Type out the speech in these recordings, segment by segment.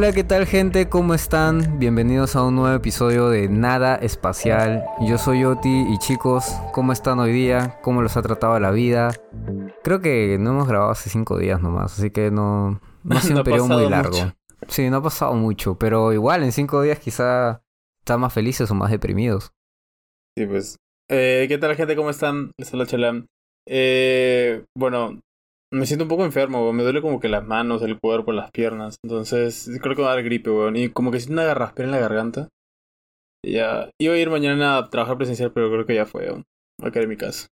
Hola, ¿qué tal gente? ¿Cómo están? Bienvenidos a un nuevo episodio de Nada Espacial. Yo soy Oti y chicos, ¿cómo están hoy día? ¿Cómo los ha tratado la vida? Creo que no hemos grabado hace cinco días nomás, así que no, no ha sido No un periodo muy largo. mucho. Sí, no ha pasado mucho, pero igual en cinco días quizá están más felices o más deprimidos. Sí, pues. Eh, ¿Qué tal, gente? ¿Cómo están? Les habla Chalam. Eh, bueno, me siento un poco enfermo, weón. Me duele como que las manos, el cuerpo, las piernas. Entonces, creo que me va a dar gripe, weón. Y como que siento una garraspera en la garganta. Y ya. Iba a ir mañana a trabajar presencial, pero creo que ya fue, weón. Voy a quedar en mi casa.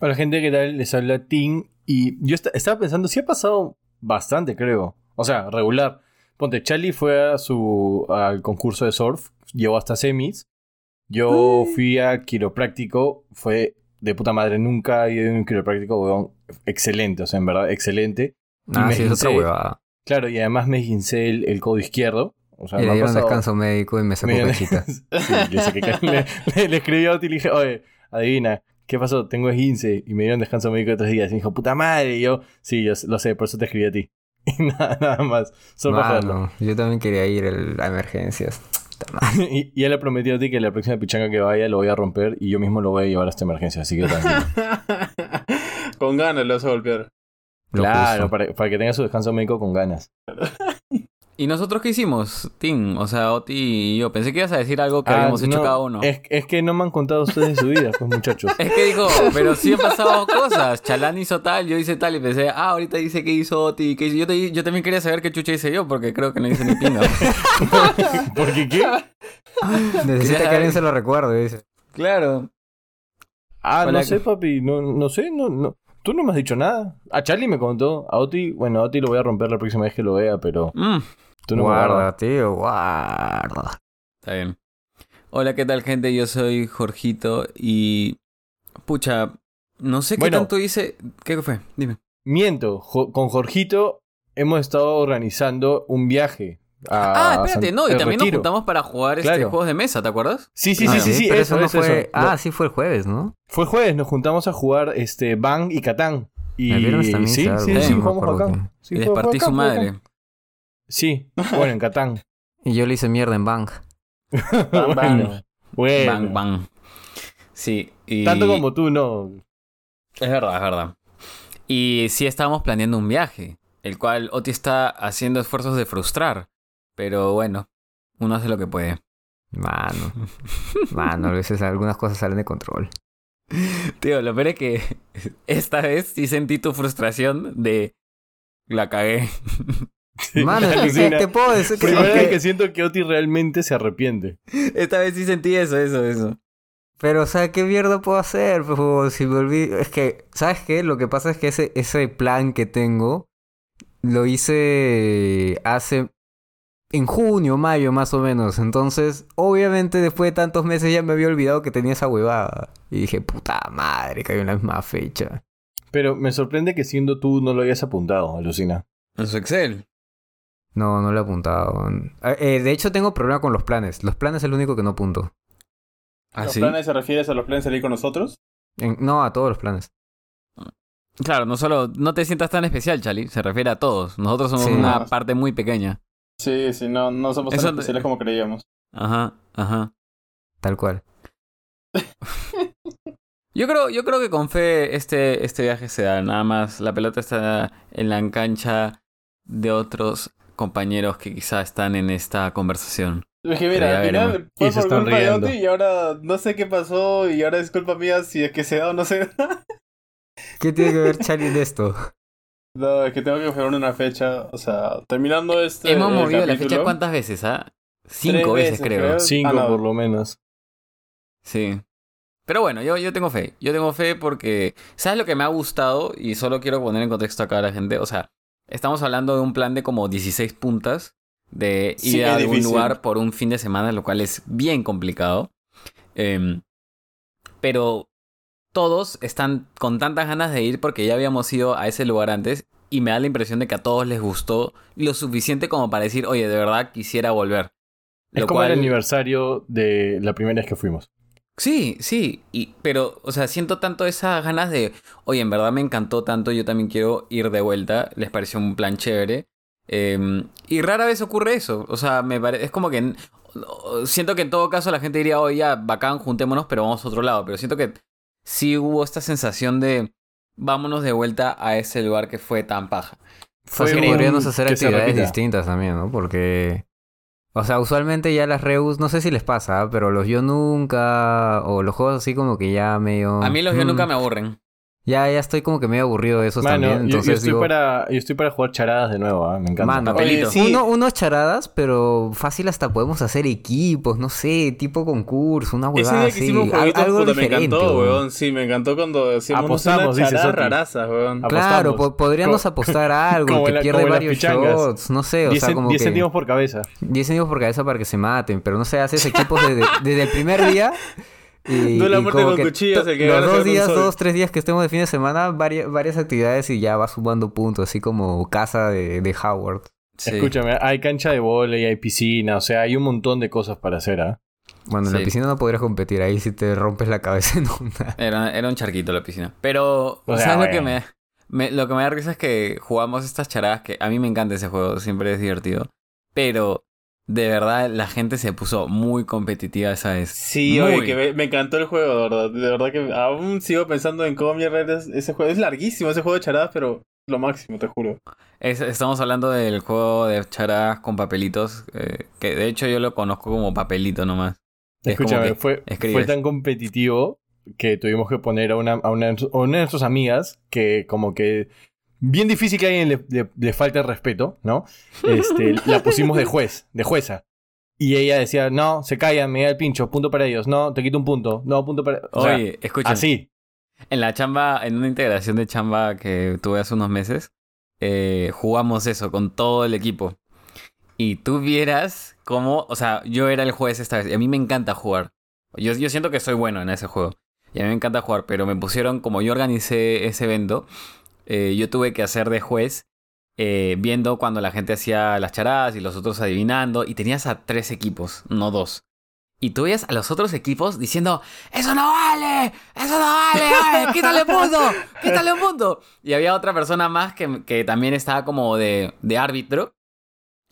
Hola gente, ¿qué tal? Les habla Tim y yo esta- estaba pensando, sí ha pasado bastante, creo. O sea, regular. Ponte, Charlie fue a su al concurso de surf, llegó hasta semis. Yo fui a quiropráctico, fue de puta madre, nunca he ido a un quiropráctico, weón, excelente, o sea, en verdad, excelente. Ah, me sí, es otra huevada. Claro, y además me gincé el, el codo izquierdo. O sea, Y me le dieron descanso médico y me sacó sí, yo sé que le, le, le escribí a Oti y le dije, oye, adivina, ¿qué pasó? Tengo 15 y me dieron descanso médico de tres días. Y me dijo, puta madre. Y yo, sí, yo lo sé, por eso te escribí a ti. Y nada, nada más. Solo. Mano, yo también quería ir a emergencias. Puta madre. Y, y él le prometió a ti que la próxima pichanga que vaya lo voy a romper y yo mismo lo voy a llevar a esta emergencia, así que tranquilo. Con ganas lo vas a golpear. Claro, para, para que tenga su descanso médico con ganas. ¿Y nosotros qué hicimos, Tim? O sea, Oti y yo. Pensé que ibas a decir algo que Ah, habíamos hecho cada uno. Es, es que no me han contado ustedes de su vida, pues muchachos. Es que dijo, pero sí han pasado cosas. Chalán hizo tal, yo hice tal. Y pensé, ah, ahorita dice que hizo Oti. Que hizo... Yo, te- yo también quería saber qué chucha hice yo, porque creo que no hice ni pinga. ¿Porque qué? Necesita Quería- que alguien se lo recuerde, dice. claro. Ah, Hola. no sé, papi, no, no sé, no, no. Tú no me has dicho nada. A Charlie me contó. A Oti, bueno, a Oti lo voy a romper la próxima vez que lo vea, pero Mm, tú no guarda, guardas. tío, guarda. está bien. Hola, ¿qué tal, gente? Yo soy Jorgito y... Pucha, no sé qué tanto hice... ¿Qué fue? Dime. Miento, Jo- con Jorgito hemos estado organizando un viaje. A ah, espérate, no. Y el también Retiro. nos juntamos para jugar este juegos de mesa, ¿te acuerdas? Sí, sí, Ah, sí, sí, sí, pero eso, no eso, fue. eso. Ah, sí fue el jueves, ¿no? Fue jueves, nos juntamos a jugar este Bang y Catán. Y El viernes también sí, sí, sí, jugamos. Sí, y les partí acá, su fue acá. madre. Sí, bueno, en Catán. Y yo le hice mierda en Bang. Bang, bang. bueno, bueno. Bang, bang. Sí, y... Tanto como tú, no. Es verdad, es verdad. Y sí estábamos planeando un viaje, el cual Oti está haciendo esfuerzos de frustrar. Pero bueno, uno hace lo que puede. Mano. Mano, a veces algunas cosas salen de control. Tío, lo peor es que esta vez sí sentí tu frustración de... La cagué. Mano, es que, ¿qué Alucina. te puedo decir? Que, Primera que- vez que siento que Oti realmente se arrepiente. Esta vez sí sentí eso, eso, eso. Pero, o sea, ¿qué mierda puedo hacer? Pues, si me olvido... Es que, ¿sabes qué? Lo que pasa es que ese, ese plan que tengo lo hice hace... En junio, mayo, más o menos. Entonces, obviamente, después de tantos meses ya me había olvidado que tenía esa huevada. Y dije, puta madre, cayó en la misma fecha. Pero me sorprende que siendo tú no lo hayas apuntado, alucina. En su Excel. No, no lo he apuntado. Eh, eh, de hecho, tengo problema con los planes. Los planes es el único que no apunto. ¿Ah, ¿Los sí? planes se refieres a los planes de salir con nosotros? En- no, a todos los planes. Claro, no solo... No te sientas tan especial, Chali. Se refiere a todos. Nosotros somos Sí. una No. parte muy pequeña. Sí, sí, no, no somos tan especiales como creíamos. Ajá, ajá. Tal cual. Yo creo, yo creo que con fe este, este viaje se da. Nada más la pelota está en la cancha de otros compañeros que quizá están en esta conversación. Es que mira, al final fue Y se por están culpa de. Oti y ahora no sé qué pasó y ahora es culpa mía si es que se da o no se da. ¿Qué tiene que ver Charlie en esto? No, es que tengo que fijar una fecha, o sea, terminando este Hemos movido la fecha cuántas veces, ¿ah? Cinco Tres veces, veces, creo. Cinco Ah, no. por lo menos. Sí. Pero bueno, yo, yo tengo fe. Yo tengo fe porque. ¿Sabes lo que me ha gustado? Y solo quiero poner en contexto acá a la gente. O sea, estamos hablando de un plan de como 16 puntas. De Sí, ir a algún difícil. lugar por un fin de semana, lo cual es bien complicado. Em, pero todos están con tantas ganas de ir porque ya habíamos ido a ese lugar antes. Y me da la impresión de que a todos les gustó lo suficiente como para decir, oye, de verdad quisiera volver. Es Lo como el aniversario de la primera vez que fuimos. Sí, sí, y, pero, o sea, siento tanto esas ganas de, oye, en verdad me encantó tanto, yo también quiero ir de vuelta, les pareció un plan chévere. Eh, y rara vez ocurre eso. O sea, me pare- es como que... Siento que en todo caso la gente diría, oye, ya, bacán, juntémonos, pero vamos a otro lado. Pero siento que sí hubo esta sensación de vámonos de vuelta a ese lugar que fue tan paja. Fue un- podríamos hacer actividades distintas también, ¿no? Porque... O sea, usualmente ya las reus, no sé si les pasa, pero los yo nunca, o los juegos así como que ya medio... A mí los yo nunca me aburren. Ya, ya estoy como que medio aburrido de esos Mano, también, yo- yo, entonces estoy digo... para, yo estoy para jugar charadas de nuevo, ¿ah? me encanta. Mano. Oye, sí. Uno, unos charadas, pero fácil hasta podemos hacer equipos, no sé, tipo concurso, una Ese huevada día que así. al- jueguitos, algo puta, me diferente, encantó, weón. weón. Sí, me encantó cuando hacíamos Apostamos, unas dice charadas rarazas, weón. Claro, po- podríamos Co- apostar a algo, que la- pierde varios shots, no sé, o 10 sea, como 10 que... céntimos por cabeza. 10 céntimos por cabeza para que se maten, pero no sé, haces equipos desde, desde el primer día. Y, No la y muerte con que cuchillas, el que los dos días, dos, tres días que estemos de fin de semana, varias, varias actividades y ya va sumando puntos, así como casa de, de Howard. Sí. Escúchame, hay cancha de volei, hay piscina, o sea, hay un montón de cosas para hacer, ¿ah? Bueno, en la piscina no podrías competir, ahí si te rompes la cabeza en una. Era, era un charquito la piscina. Pero, O sea, ¿sabes lo que me, me- Lo que me da risa es que jugamos estas charadas que a mí me encanta ese juego, siempre es divertido. Pero, de verdad, la gente se puso muy competitiva esa vez. Sí, Muy. oye, que me, me encantó el juego, de verdad. De verdad que aún sigo pensando en cómo mierda era ese juego. Es larguísimo ese juego de charadas, pero lo máximo, te juro. Es- estamos hablando del juego de charadas con papelitos, eh, que de hecho yo lo conozco como papelito nomás. Es como Escúchame, que fue, fue tan competitivo que tuvimos que poner a una, a una, a una de nuestras amigas que como que bien difícil que a alguien le, le- le falte el respeto, ¿no? Este, la pusimos de juez, de jueza. Y ella decía, no, se callan, me da el pincho, punto para ellos, no, te quito un punto, no, punto para... O sea, Oye, escucha. así. En la chamba, en una integración de chamba que tuve hace unos meses, eh, jugamos eso con todo el equipo. Y tú vieras cómo, o sea, yo era el juez esta vez. Y a mí me encanta jugar. Yo, yo siento que soy bueno en ese juego. Y a mí me encanta jugar, pero me pusieron, como yo organicé ese evento, eh, yo tuve que hacer de juez, eh, viendo cuando la gente hacía las charadas y los otros adivinando. Y tenías a tres equipos, no dos. Y tú veías a los otros equipos diciendo, ¡Eso no vale! ¡Eso no vale! ¡Ay, ¡Quítale un punto! ¡Quítale un punto! Y había otra persona más que, que también estaba como de, de árbitro.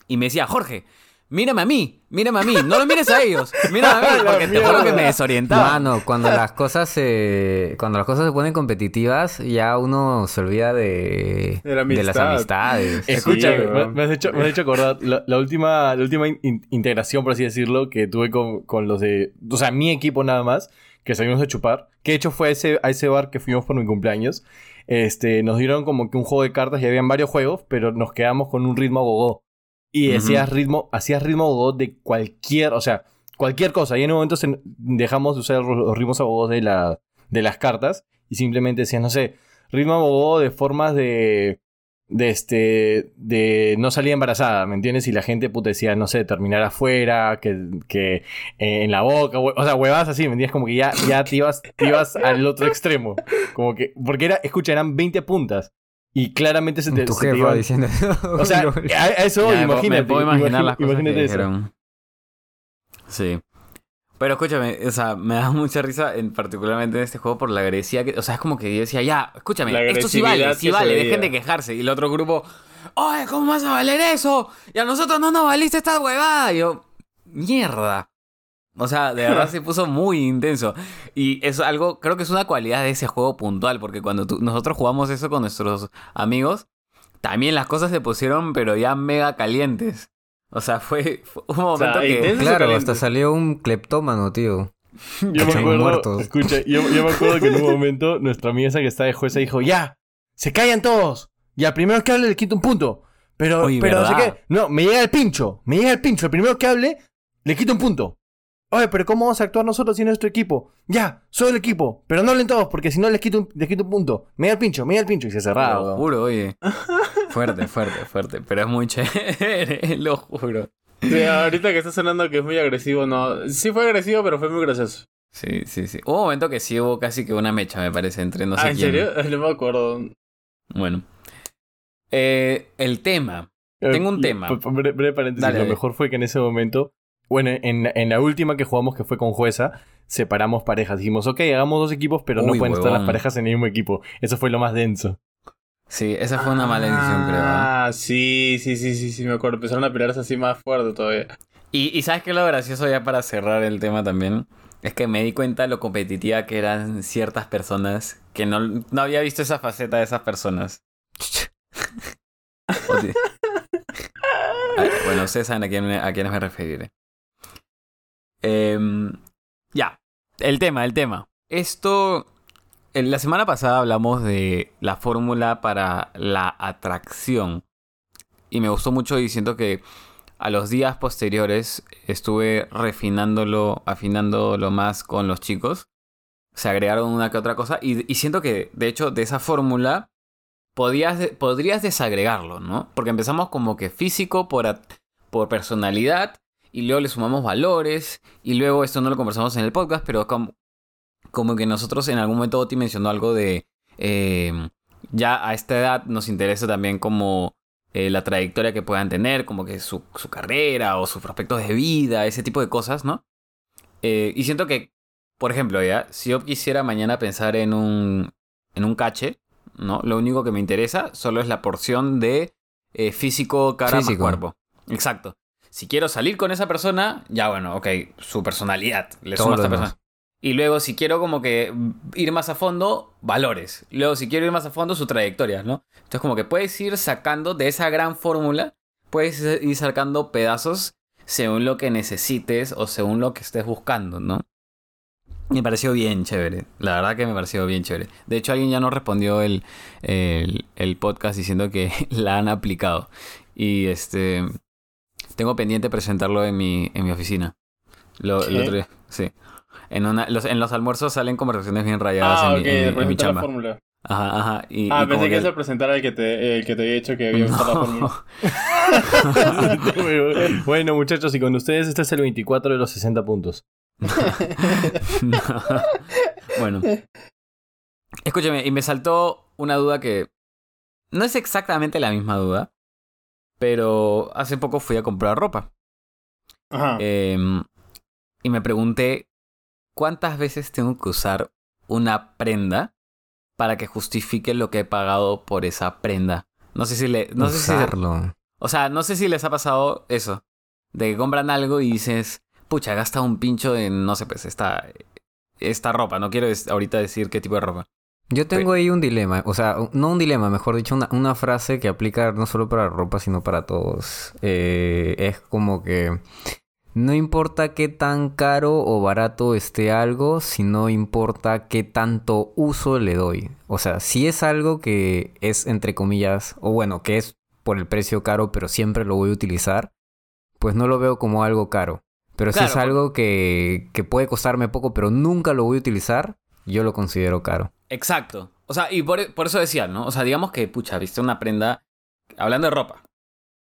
Y me decía, Jorge, mírame a mí, mírame a mí, no lo mires a ellos, mírame a mí, porque te juro que me desorientaba. Mano, cuando las cosas se cuando las cosas se ponen competitivas, ya uno se olvida de, De la de las amistad. amistades. Escúchame, Sí, me, has hecho, me has hecho acordar la, la última, la última in- integración, por así decirlo, que tuve con, con los de. O sea, mi equipo nada más, que salimos a chupar. Que de hecho fue a ese, a ese bar que fuimos por mi cumpleaños. Este, nos dieron como que un juego de cartas y habían varios juegos, pero nos quedamos con un ritmo gogó. Y Ujú. hacías ritmo, hacías ritmo de cualquier, o sea, cualquier cosa. Y en un momento se- dejamos de usar los ritmos gogó de, la, de las cartas y simplemente decías, no sé, ritmo gogó de formas de de este de no salir embarazada, ¿me entiendes? Y la gente puta decía, no sé, terminar afuera, que, que eh, en la boca, o sea, huevadas así, ¿me entiendes? Como que ya, ya te, ibas, te ibas al otro extremo. Como que, porque era, escucha, eran 20 puntas. Y claramente se te, tu se te jefa iban- diciendo O sea, a, a eso, Ya, imagínate. Me puedo imaginar imagi- las cosas imagínate que eso. dijeron. Sí. Pero escúchame, o sea, me da mucha risa en particularmente en este juego por la agresividad que... O sea, es como que yo decía, ya, escúchame, esto sí vale, sí vale, dejen de quejarse. Y el otro grupo, ¡Oye, cómo vas a valer eso! Y a nosotros no nos valiste esta huevada. Y yo, mierda. O sea, de verdad se puso muy intenso. Y es algo, creo que es una cualidad de ese juego puntual, porque cuando tú- nosotros jugamos eso con nuestros amigos, también las cosas se pusieron, pero ya mega calientes. O sea, fue, fue un momento que... intenso. Eso Claro, hasta salió un cleptómano, tío. Yo me acuerdo, muertos. escucha, yo, yo me acuerdo que en un momento nuestra amiga esa que está de jueza dijo, ya, se callan todos. Y al primero que hable le quito un punto. Pero, Oye, pero no sé qué. No, me llega el pincho. Me llega el pincho. El primero que hable, le quito un punto. Oye, pero ¿cómo vamos a actuar nosotros sin nuestro equipo? Ya, soy el equipo. Pero no hablen todos, porque si no les quito un, les quito un punto. Me llega el pincho, me llega el pincho. Y se cerraba. Lo juro, oye. Fuerte, fuerte, fuerte. Pero es muy chévere, lo juro. Sí, ahorita que está sonando que es muy agresivo, no. Sí fue agresivo, pero fue muy gracioso. Sí, sí, sí. Hubo un momento que sí hubo casi que una mecha, me parece, entre no sé ah, ¿en quién. serio? No me acuerdo. Bueno. Eh, el tema. Tengo un Eh, tema. Breve, paréntesis. Dale, lo mejor fue que en ese momento, bueno, en, en la última que jugamos, que fue con Jueza, separamos parejas. Dijimos, ok, hagamos dos equipos, pero no pueden estar las parejas en el mismo equipo. Eso fue lo más denso. Sí, esa fue una mala decisión, creo. ¿ah? Ah, sí, sí, sí, sí, sí, me acuerdo. Empezaron a pelearse así más fuerte todavía. Y, y ¿sabes qué es lo gracioso ya para cerrar el tema también? Es que me di cuenta lo competitiva que eran ciertas personas que no, no había visto esa faceta de esas personas. Ah, bueno, ustedes saben a, quién a quiénes me referiré. Em, ya, el tema, el tema. Esto, en la semana pasada hablamos de la fórmula para la atracción. Y me gustó mucho y siento que a los días posteriores estuve refinándolo, afinándolo más con los chicos. Se agregaron una que otra cosa. Y, siento que, de hecho, de esa fórmula podrías desagregarlo, ¿no? Porque empezamos como que físico por, por personalidad. Y luego le sumamos valores. Y luego esto no lo conversamos en el podcast, pero como, como que nosotros en algún momento Oti mencionó algo de... eh, ya a esta edad nos interesa también como eh, la trayectoria que puedan tener, como que su, su carrera o sus prospectos de vida, ese tipo de cosas, ¿no? Eh, y siento que, por ejemplo, ya, si yo quisiera mañana pensar en un, en un cache, ¿no? Lo único que me interesa solo es la porción de eh, físico, cara más Físico. cuerpo. Exacto. Si quiero salir con esa persona, ya bueno, ok, su personalidad, le Todo sumo a esta persona. Y luego, si quiero como que ir más a fondo, valores. Luego, si quiero ir más a fondo, su trayectoria, ¿no? Entonces, como que puedes ir sacando de esa gran fórmula, puedes ir sacando pedazos según lo que necesites o según lo que estés buscando, ¿no? Me pareció bien chévere. La verdad que me pareció bien chévere. De hecho, alguien ya nos respondió el, el, el podcast diciendo que la han aplicado. Y este. Tengo pendiente presentarlo en mi, en mi oficina. Lo, el día, sí. En, una, los, en los almuerzos salen conversaciones bien rayadas Ah, en, ok, mi, en mi- en mi representa la chamba. Ajá, ajá. Y, Ah, y pensé que que- ibas a presentar al que te, el que te había dicho que había usado la fórmula. bueno, muchachos, y con ustedes este es el 24 de los 60 puntos. bueno. Escúchame, y me saltó una duda que no es exactamente la misma duda, pero hace poco fui a comprar ropa. Ajá. Em, y me pregunté cuántas veces tengo que usar una prenda para que justifique lo que he pagado por esa prenda. No sé si le, no sé si, o sea, no sé si les ha pasado eso, de que compran algo y dices, pucha, gasta un pincho en, no sé, pues esta, esta ropa. No quiero ahorita decir qué tipo de ropa. Yo tengo ahí un dilema, o sea, no un dilema, mejor dicho, una, una frase que aplica no solo para ropa, sino para todos. Eh, es como que no importa qué tan caro o barato esté algo, sino importa qué tanto uso le doy. O sea, si es algo que es entre comillas, o bueno, que es por el precio caro, pero siempre lo voy a utilizar, pues no lo veo como algo caro. Pero si es algo que, que puede costarme poco, pero nunca lo voy a utilizar, yo lo considero caro. Exacto. O sea, y por, por eso decía, ¿no? O sea, digamos que, pucha, viste una prenda, hablando de ropa.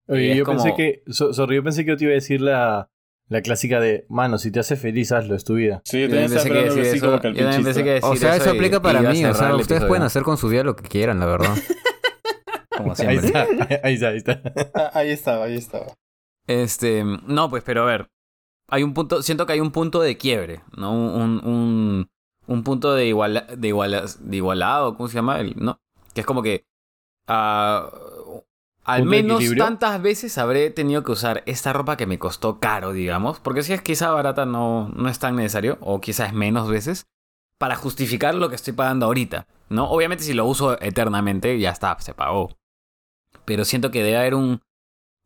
Oye, yo como- pensé que. so- sorry, yo pensé que yo te iba a decir la, la clásica de mano, si te hace feliz, hazlo, es tu vida. Sí, yo también pensé que decir así eso. como que el Yo también pensé que pinchista. O sea, eso aplica y para mí. O sea, ustedes episodio. pueden hacer con su vida lo que quieran, la verdad. Como Ahí siempre. está, ahí está, ahí está. Ah, ahí estaba, ahí estaba. Este, no, pues, pero a ver. Hay un punto, siento que hay un punto de quiebre, ¿no? Un, un, un punto de, iguala, de, iguala, de igualado, ¿cómo se llama? El, ¿no? Que es como que. ah, al ¿Punto de menos tantas veces habré tenido que usar esta ropa que me costó caro, digamos. Porque si es quizá barata no, no es tan necesario, o quizás menos veces, para justificar lo que estoy pagando ahorita, ¿no? Obviamente si lo uso eternamente, ya está, se pagó. Pero siento que debe haber un,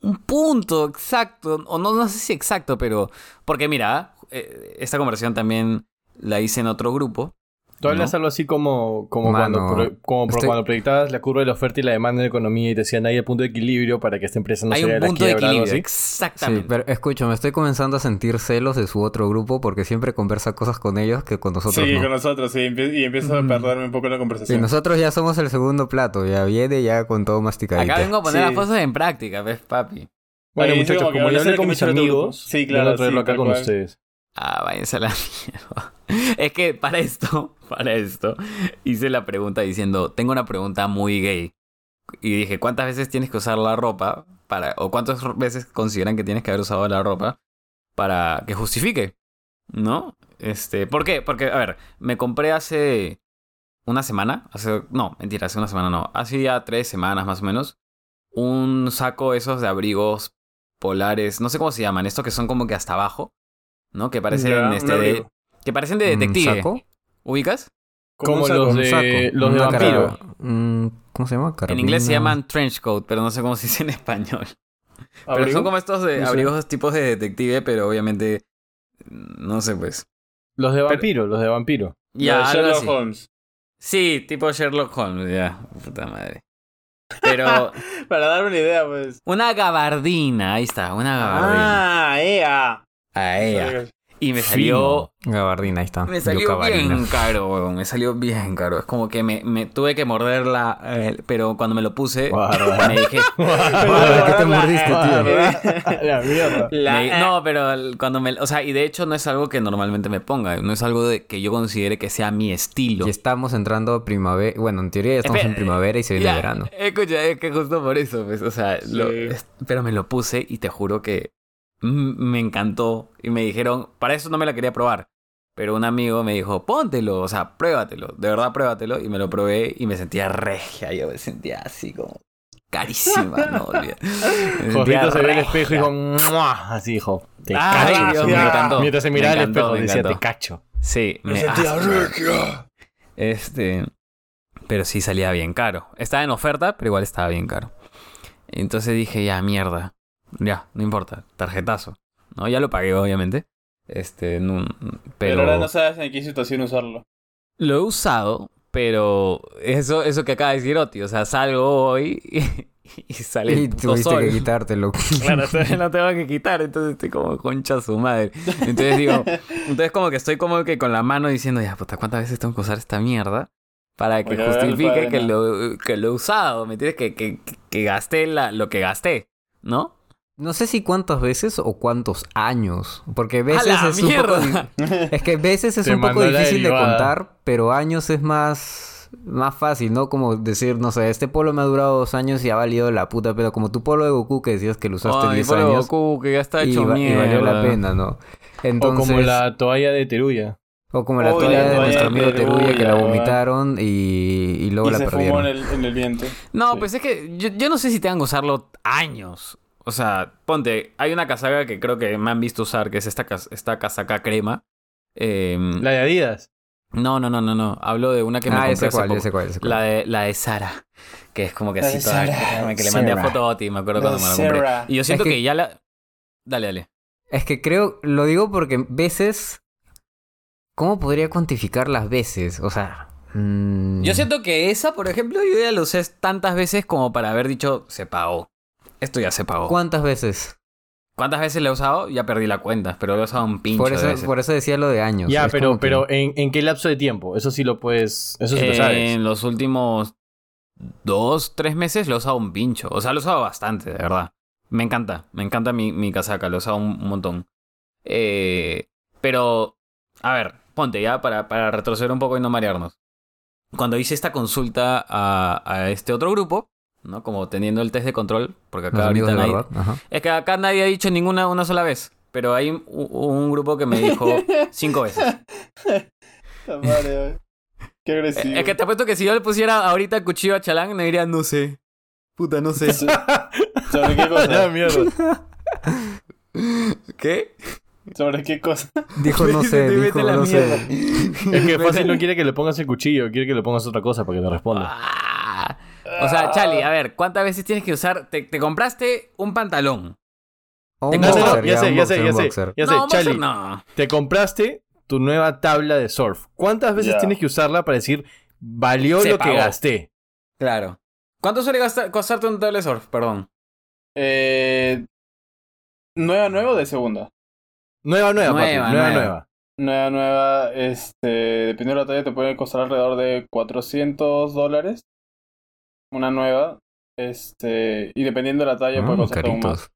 un punto exacto, o no, no sé si exacto, pero... Porque mira, eh, esta conversación también la hice en otro grupo. Tú hablas ¿no? algo así como, como, Mano, cuando, como por estoy- cuando proyectabas la curva de la oferta y la demanda en la economía y te decían ahí el punto de equilibrio para que esta empresa no Hay se un la punto de quiebra, algo equilibrio, así. exactamente. Sí, pero escucha, me estoy comenzando a sentir celos de su otro grupo porque siempre conversa cosas con ellos que con nosotros Sí, no. con nosotros, sí. empie- Y empiezo a Mm. perderme un poco la Sí, conversación. nosotros ya somos el segundo plato, ya viene ya con todo masticadito. Acá vengo a poner Sí. las cosas en práctica, ¿ves, papi? Bueno, Oye, muchachos, como ya hablé con mis amigos, Sí, claro, a traerlo sí, acá con cual. ustedes. Ah, váyanse a la mierda. Es que para esto, para esto, hice la pregunta diciendo, tengo una pregunta muy gay. Y dije, ¿cuántas veces tienes que usar la ropa para, o cuántas veces consideran que tienes que haber usado la ropa para que justifique? ¿No? Este, ¿por qué? Porque, a ver, me compré hace una semana, hace, no, mentira, hace una semana no, hace ya tres semanas más o menos, un saco esos de abrigos polares, no sé cómo se llaman, estos que son como que hasta abajo, ¿no? Que parecen, Ya, este, de, que parecen de ¿Un detective. saco? ¿Ubicas? Como los de, saco. los de vampiro. cara- mm, ¿Cómo se llama? En inglés se llaman trench coat, pero no sé cómo se dice en español. Pero son como estos de No sé. abrigos tipos de detective, pero obviamente, no sé pues. Los de vampiro, los de vampiro. Ya, Lo de Sherlock así. Holmes. Sí, tipo Sherlock Holmes, ya, puta madre. Pero Para dar una idea, pues. una gabardina, ahí está, una gabardina. Ah, ea. A ella. Y me salió Gabardina, ahí está. Me salió bien caro, weón. Me salió bien caro. Es como que me, me tuve que morderla, eh, pero cuando me lo puse, Guarda. me dije... Guarda, ¿qué te mordiste, tío? La mierda. me- no, pero cuando me... O sea, y de hecho no es algo que normalmente me ponga. No es algo de que yo considere que sea mi estilo. Y estamos entrando a primavera. Bueno, en teoría ya estamos Espera, en primavera y se viene Ya, verano. Escucha, es que justo por eso, pues, o sea, lo- Sí. es- pero me lo puse y te juro que me encantó. Y me dijeron, para eso no me la quería probar. Pero un amigo me dijo, póntelo, o sea, pruébatelo, de verdad pruébatelo. Y me lo probé y me sentía regia, yo me sentía así como carísima, no olvides. Josito se ve regia. espejo y dijo, "Mua", así dijo, te Ay, cacho. Dios, me encantó. Mientras se miraba encantó, espejo me decía, te cacho. Sí, Me me sentía ah, regia. Este. Pero sí salía bien caro. Estaba en oferta, pero igual estaba bien caro. Entonces dije, ya, mierda. Ya, no importa. Tarjetazo. No, ya lo pagué, obviamente. Este, no- Pero pero. ahora no sabes en qué situación usarlo. Lo he usado, pero. Eso, eso que acaba de decir Oti. O sea, salgo hoy y, y sale Y tuviste sol. que quitártelo. Claro, lo tengo que quitar, entonces estoy como concha su madre. Entonces digo, entonces como que estoy como que con la mano diciendo, ya puta, ¿cuántas veces tengo que usar esta mierda? Para que justifique padre, que no. lo, que lo he usado, ¿me entiendes? Que, que, que gasté la, lo que gasté, ¿no? No sé si cuántas veces o cuántos años. Porque veces ¡A es un poco. mierda! Es que veces es Te un poco difícil de contar, pero años es más. Más fácil, ¿no? Como decir, no sé, este polo me ha durado dos años y ha valido la puta pena. Como tu polo de Goku que decías que lo usaste Ay, 10 pobre años. Goku, que ya está y, hecho va- y mierda. valió la pena, ¿no? O como la toalla de Teruya. o como la toalla la de nuestro amigo Teruya que la vomitaron y, y luego y la se perdieron. fumó en el, en el viento. No, Sí. pues es que yo, yo no sé si tengan que usarlo años. O sea, ponte, hay una casaca que creo que me han visto usar, que es esta, esta casaca crema. Em, La de Adidas. No, no, no, no, no. Hablo de una que me ah, compré ese hace cuál, poco. ese cuál, ese cuál. La de, la de Sara. Que es como que La así toda. Sara. Que le mandé a Sara. foto a Oti, me acuerdo La cuando me la compré. Sara. Y yo siento Es que... que- ya la. Dale, dale. Es que creo, lo digo porque veces. ¿Cómo podría cuantificar las veces? O sea. mm, Yo siento que esa, por ejemplo, yo ya la usé tantas veces como para haber dicho, se pagó. Esto ya se pagó. ¿Cuántas veces? ¿Cuántas veces la he usado? Ya perdí la cuenta, pero lo he usado un pincho Por de eso, veces. por eso decía lo de años. Ya, Es pero, que- pero ¿en, ¿en qué lapso de tiempo? Eso sí lo puedes. Eso sí lo sabes. En los últimos dos, tres meses lo he usado un pincho. O sea, lo he usado bastante, de verdad. Me encanta, me encanta mi, mi casaca, lo he usado un, un montón. Eh, pero, a ver, ponte ya para, para retroceder un poco y no marearnos. Cuando hice esta consulta a, a este otro grupo, ¿no? Como teniendo el test de control, porque acá ahorita de nadie, es que acá nadie ha dicho ninguna una sola vez. Pero hay un, un grupo que me dijo cinco veces. La madre, güey. Qué agresivo. Es que te apuesto que si yo le pusiera ahorita el cuchillo a Chalán, me diría, no sé. Puta, no sé. ¿Sobre qué La cosa? mierda. ¿Qué? ¿Sobre qué cosa? Dijo no sé, Te dijo no mierda. sé. Es que fácil no quiere que le pongas el cuchillo, quiere que le pongas otra cosa para que te responda. Ah. O sea, Chali, a ver, ¿cuántas veces tienes que usar? Te, te compraste un pantalón. O Te un No, no, no, boxer, ya sé, ya sé, ya sé. Ya sé, no. te compraste tu nueva tabla de surf. ¿Cuántas veces tienes que usarla para decir, valió Se lo que gasté? Claro. ¿Cuánto suele gastar, costarte un tablet surf? Perdón. Eh, ¿Nueva, nueva o de segunda? Nueva, nueva, papi, Nueva, nueva, nueva. nueva. Nueva, nueva, este, dependiendo de la talla, te puede costar alrededor de 400 dólares. Una nueva. Este, y dependiendo de la talla, puede Ah, costar aún más. caritos.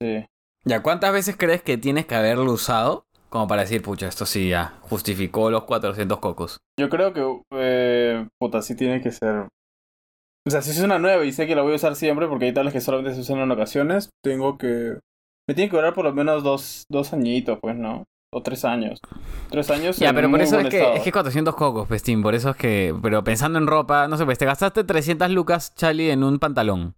Sí. ¿Ya cuántas veces crees que tienes que haberlo usado? Como para decir, pucha, esto sí ya justificó los 400 cocos. Yo creo que, eh, puta, sí tiene que ser. O sea, si es una nueva y sé que la voy a usar siempre, porque hay tablas que solamente se usan en ocasiones, tengo que. Me tiene que durar por lo menos dos, dos añitos, pues, ¿no? O tres años. Tres años. Ya, en pero por muy eso es que, es que 400 cocos, Pestín. Por eso es que. Pero pensando en ropa, no sé, pues te gastaste 300 lucas, Charlie, en un pantalón.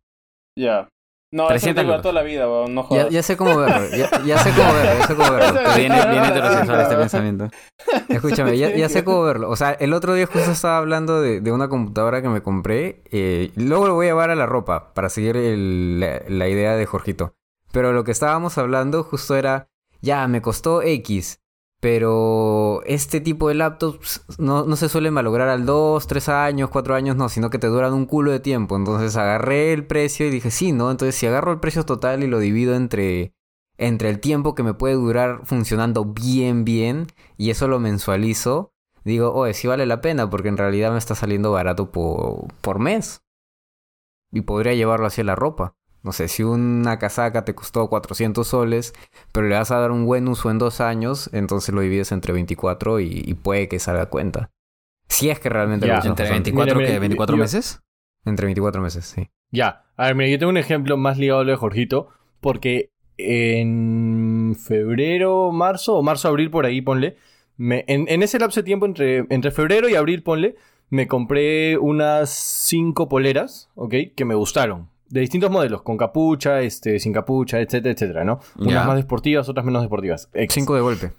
Ya. No, eso 300 te toda la vida, weón. No Ya, jodas. ya sé cómo verlo, ya, ya sé cómo verlo, ya sé cómo verlo. Viene, viene heterosexual este pensamiento. Escúchame, ya, ya sé cómo verlo. O sea, el otro día justo estaba hablando de, de una computadora que me compré. eh, luego lo voy a llevar a la ropa para seguir el- la, la idea de Jorgito. Pero lo que estábamos hablando justo era, ya, me costó X. Pero este tipo de laptops no, no se suelen malograr al 2, 3 años, 4 años, no, sino que te duran un culo de tiempo. Entonces agarré el precio y dije, sí, ¿no? Entonces si agarro el precio total y lo divido entre, entre el tiempo que me puede durar funcionando bien, bien, y eso lo mensualizo, digo, oye, sí vale la pena porque en realidad me está saliendo barato por, por mes. Y podría llevarlo hacia la ropa. No sé, si una casaca te costó 400 soles, pero le vas a dar un buen uso en dos años, entonces lo divides entre 24 y, y puede que salga cuenta. Si es que realmente Ya. lo usas ¿Entre bastante. 24 Mira, mira, que 24 yo- meses? Entre 24 meses, sí. Ya, a ver, mira, yo tengo un ejemplo más ligado a lo de Jorgito, porque en febrero, marzo, o marzo-abril por ahí, ponle, me, en, en ese lapso de tiempo, entre, entre febrero y abril, ponle, me compré unas cinco poleras, ¿ok? Que me gustaron. De distintos modelos, con capucha, este, sin capucha, etcétera, etcétera, ¿no? Unas más deportivas, otras menos deportivas. Ex. Cinco de golpe.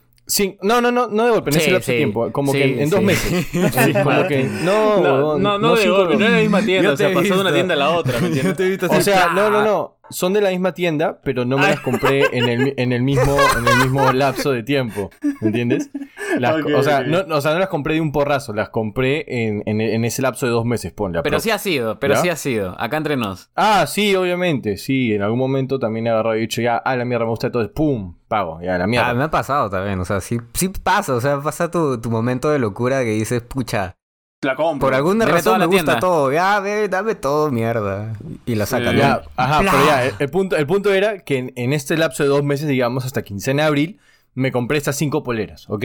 No, no, no, no de golpe, en Sí, ese lapso sí. tiempo, como Sí, que en, en dos meses. Sí, como que, no, No, huevón, no, no, de golpe, no en la misma tienda. Yo O sea, te he pasó de una visto. tienda a la otra, ¿me entiendes? O sea, no, no, no. Son de la misma tienda, pero no me las compré en el, en el mismo, en el mismo lapso de tiempo. ¿Me entiendes? Las- o, sea, no, o sea, no las compré de un porrazo, las compré en, en, en ese lapso de dos meses, ponle. Pero sí ha sido, pero ¿Ya? sí ha sido. Acá entre nos. Ah, sí, obviamente, sí. En algún momento también he agarrado y he dicho, ya, ah, la mierda me gusta, entonces, pum, pago, ya, la mierda. Ah, me ha pasado también, o sea, sí, sí pasa, o sea, pasa tu, tu momento de locura que dices, pucha, La compro. por alguna Deme razón me gusta tienda. todo, ya, ve, dame todo, mierda. Y la sacan. Sí. ajá, Bla. pero ya, el, el punto, el punto era que en, en este lapso de dos meses, digamos, hasta quincena de abril, me compré estas cinco poleras, ¿ok?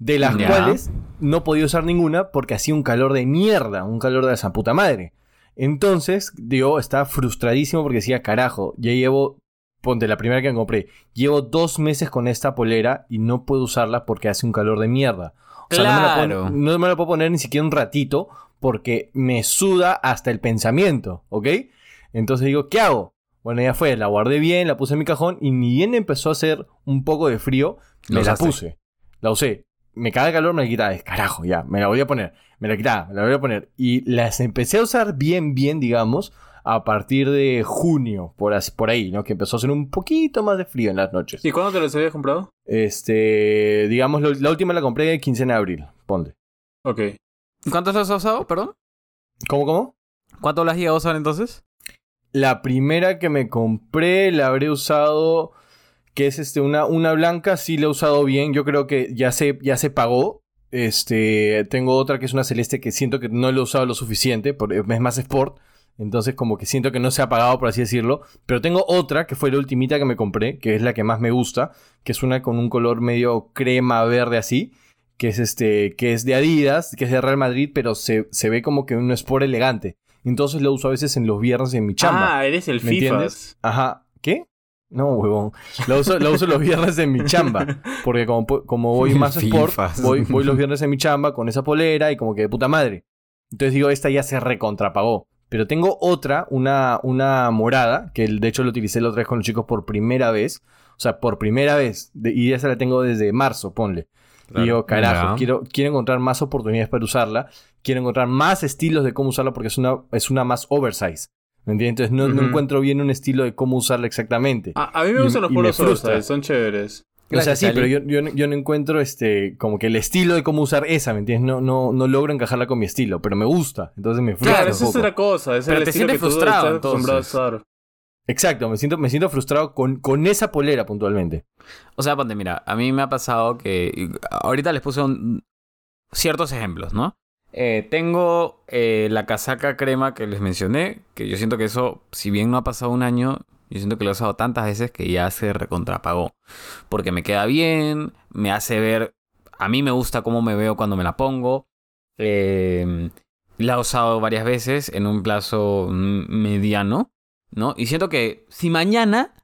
De las Ya. cuales no podía usar ninguna porque hacía un calor de mierda, un calor de esa puta madre. Entonces, digo, estaba frustradísimo porque decía, carajo, ya llevo, ponte la primera que me compré, llevo dos meses con esta polera y no puedo usarla porque hace un calor de mierda. O sea, no me la puedo- Claro. no me la puedo poner ni siquiera un ratito porque me suda hasta el pensamiento, ¿ok? Entonces digo, ¿qué hago? Bueno, ya fue, la guardé bien, la puse en mi cajón y ni bien empezó a hacer un poco de frío, me la puse. La usé. Me caga el calor, me la quitaba. Es carajo, ya, me la voy a poner. Me la quitaba, me la voy a poner. Y las empecé a usar bien, bien, digamos, a partir de junio, por, así- por ahí, ¿no? Que empezó a hacer un poquito más de frío en las noches. ¿Y cuándo te los habías comprado? Este, digamos, lo- la última la compré el 15 de abril, ponte. Ok. ¿Cuántos los has usado, perdón? ¿Cómo, cómo? ¿Cuánto las has usar entonces? La primera que me compré la habré usado, que es este, una, una blanca, sí la he usado bien. Yo creo que ya se, ya se pagó. Este, tengo otra que es una celeste que siento que no la he usado lo suficiente, es más sport. Entonces como que siento que no se ha pagado, por así decirlo. Pero tengo otra, que fue la ultimita que me compré, que es la que más me gusta, que es una con un color medio crema verde así. Que es este, que es de Adidas, que es de Real Madrid, pero se, se ve como que un sport elegante. Entonces lo uso a veces en los viernes en mi chamba. Ah, eres el ¿Me FIFA. entiendes? Ajá. ¿Qué? No, huevón. La uso, la uso los viernes en mi chamba. Porque como, como voy más sport, voy, voy los viernes en mi chamba con esa polera y como que de puta madre. Entonces digo, esta ya se recontrapagó. Pero tengo otra, una, una morada, que de hecho la utilicé la otra vez con los chicos por primera vez. O sea, por primera vez. De- y esa la tengo desde marzo, ponle. Y digo, carajo, quiero, quiero encontrar más oportunidades para usarla. Quiero encontrar más estilos de cómo usarla porque es una, es una más oversize. ¿Me entiendes? Entonces no, encuentro bien un estilo de cómo usarla exactamente. A, a mí me Y- gustan los polos oversize, son chéveres. O sea, sí, Ali. pero yo, yo, no- yo no encuentro este como que el estilo de cómo usar esa, ¿me entiendes? No, no, no logro encajarla con mi estilo, pero me gusta. Entonces me frustra Claro, esa es otra cosa. Es Pero el te sientes frustrado, entonces. Exacto, me siento, me siento frustrado con, con esa polera puntualmente. O sea, ponte, mira, a mí me ha pasado que. Ahorita les puse un- ciertos ejemplos, ¿no? Eh, tengo eh, la casaca crema que les mencioné, que yo siento que eso, si bien no ha pasado un año, yo siento que lo he usado tantas veces que ya se recontrapagó. Porque me queda bien, me hace ver. A mí me gusta cómo me veo cuando me la pongo. Eh, la he usado varias veces en un plazo mm, mediano, ¿no? Y siento que si mañana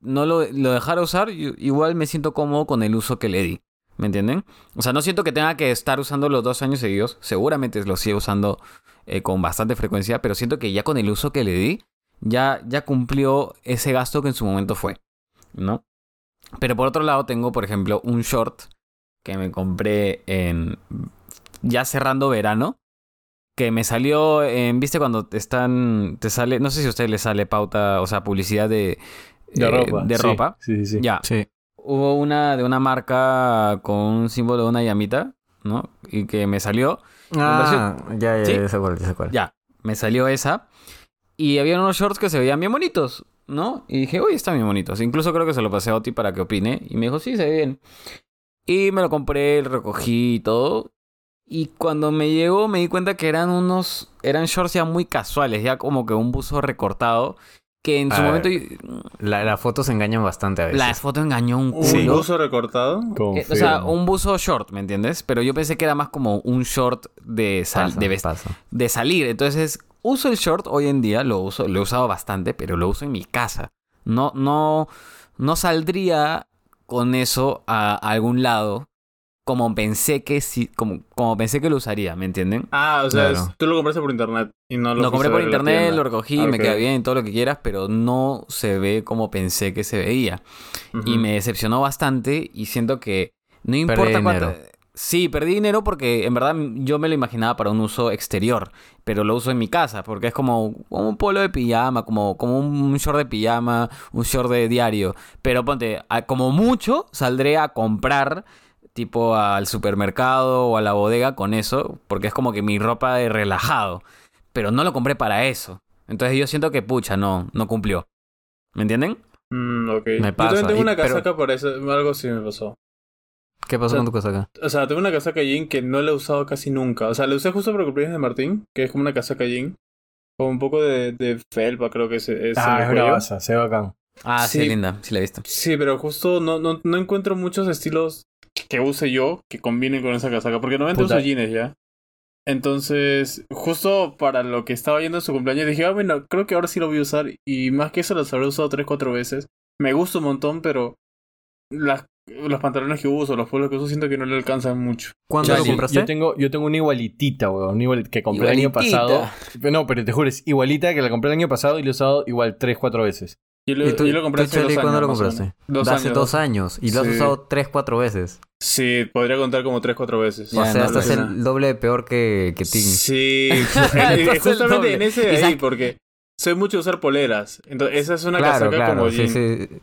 no lo, lo dejara usar, igual me siento cómodo con el uso que le di. ¿Me entienden? O sea, no siento que tenga que estar usando los dos años seguidos. Seguramente lo sigo usando eh, con bastante frecuencia, pero siento que ya con el uso que le di, ya, ya cumplió ese gasto que en su momento fue. ¿No? Pero por otro lado, tengo, por ejemplo, un short que me compré en. ya cerrando verano. Que me salió en. ¿Viste cuando están. te sale. No sé si a usted le sale pauta, o sea, publicidad de. De eh, ropa. De sí, ropa. Sí, sí, sí. Ya. Sí. Hubo una de una marca con un símbolo de una llamita, ¿no? Y que me salió. Ah, ya, ya, ya sé cuál, ya sé cuál. Ya, me salió esa. Y había unos shorts que se veían bien bonitos, ¿no? Y dije, uy, están bien bonitos. Incluso creo que se lo pasé a Oti para que opine. Y me dijo, sí, se ve bien. Y me lo compré, lo recogí y todo. Y cuando me llegó me di cuenta que eran unos... Eran shorts ya muy casuales, ya como que un buzo recortado. Que en su Ah, momento... La- Las fotos engañan bastante a veces. La foto engañó un culo. ¿Un buzo recortado? Eh, o sea, un buzo short, ¿me entiendes? Pero yo pensé que era más como un short de, sal- Pasa, de, de salir. Entonces, uso el short hoy en día, lo uso, lo he usado bastante, pero lo uso en mi casa. No, no, no saldría con eso a, a algún lado como pensé que sí, como, como pensé que lo usaría, ¿me entienden? Ah, o sea, Claro. es- tú lo compraste por internet y no lo Lo compré por internet, lo recogí, Ah, me queda bien, todo lo que quieras, pero no se ve como pensé que se veía. Y me decepcionó bastante y siento que no importa cuánto... Sí, perdí dinero porque en verdad yo me lo imaginaba para un uso exterior, pero lo uso en mi casa porque es como, como un polo de pijama, como, como un short de pijama, un short de diario. Pero ponte, como mucho saldré a comprar tipo al supermercado o a la bodega con eso, porque es como que mi ropa de relajado. Pero no lo compré para eso. Entonces yo siento que pucha, no, no cumplió. ¿Me entienden? Mm. Me Yo pasa, también tengo una pero- casaca por eso, algo así me pasó. ¿Qué pasó O sea, con tu casaca? O sea, tengo una casaca jean que no la he usado casi nunca. O sea, la usé justo para el cumpleaños de Martín, que es como una casaca jean. Con un poco de, de felpa, creo que es, Ah, es bravaza, se ve bacán. Ah, sí, Sí. linda, sí la he visto. Sí, pero justo no, no, no encuentro muchos estilos que use yo que combinen con esa casaca. Porque normalmente Puta. uso jeans ya. Entonces, justo para lo que estaba yendo en su cumpleaños, dije, ah, bueno, creo que ahora sí lo voy a usar. Y más que eso, las habré usado 3-4 veces. Me gusta un montón, pero las, los pantalones que uso, los polos que uso, siento que no le alcanzan mucho. ¿Cuándo lo compraste? Yo tengo, yo tengo una igualitita, weón. Una igual- que compré el año pasado. No, pero te juro, es igualita que la compré el año pasado y la he usado igual 3, 4 veces. Yo lo, ¿Y tú, yo lo compré tú, hace dos Charlie, años. cuándo lo compraste? Dos Hace años. dos años. Y lo has Sí. usado tres, cuatro veces. Sí, podría contar como 3-4 veces. Ya, o sea, no, estás no, el doble de peor que, que Tim. Sí, eh, justamente en ese de ahí, porque soy mucho de usar poleras. Entonces, esa es una claro, casaca claro. como sí.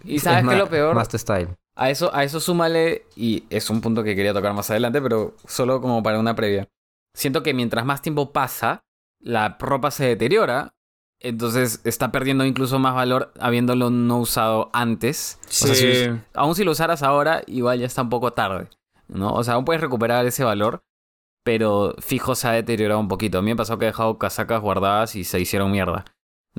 ¿Y sabes Es qué es lo peor? Más tu style. A eso, a eso súmale, y es un punto que quería tocar más adelante, pero solo como para una previa. Siento que mientras más tiempo pasa, la ropa se deteriora, entonces está perdiendo incluso más valor habiéndolo no usado antes. O sea, Sí. si- aún si lo usaras ahora, igual ya está un poco tarde, ¿no? O sea, aún puedes recuperar ese valor, pero fijo se ha deteriorado un poquito. A mí me pasó que he dejado casacas guardadas y se hicieron mierda.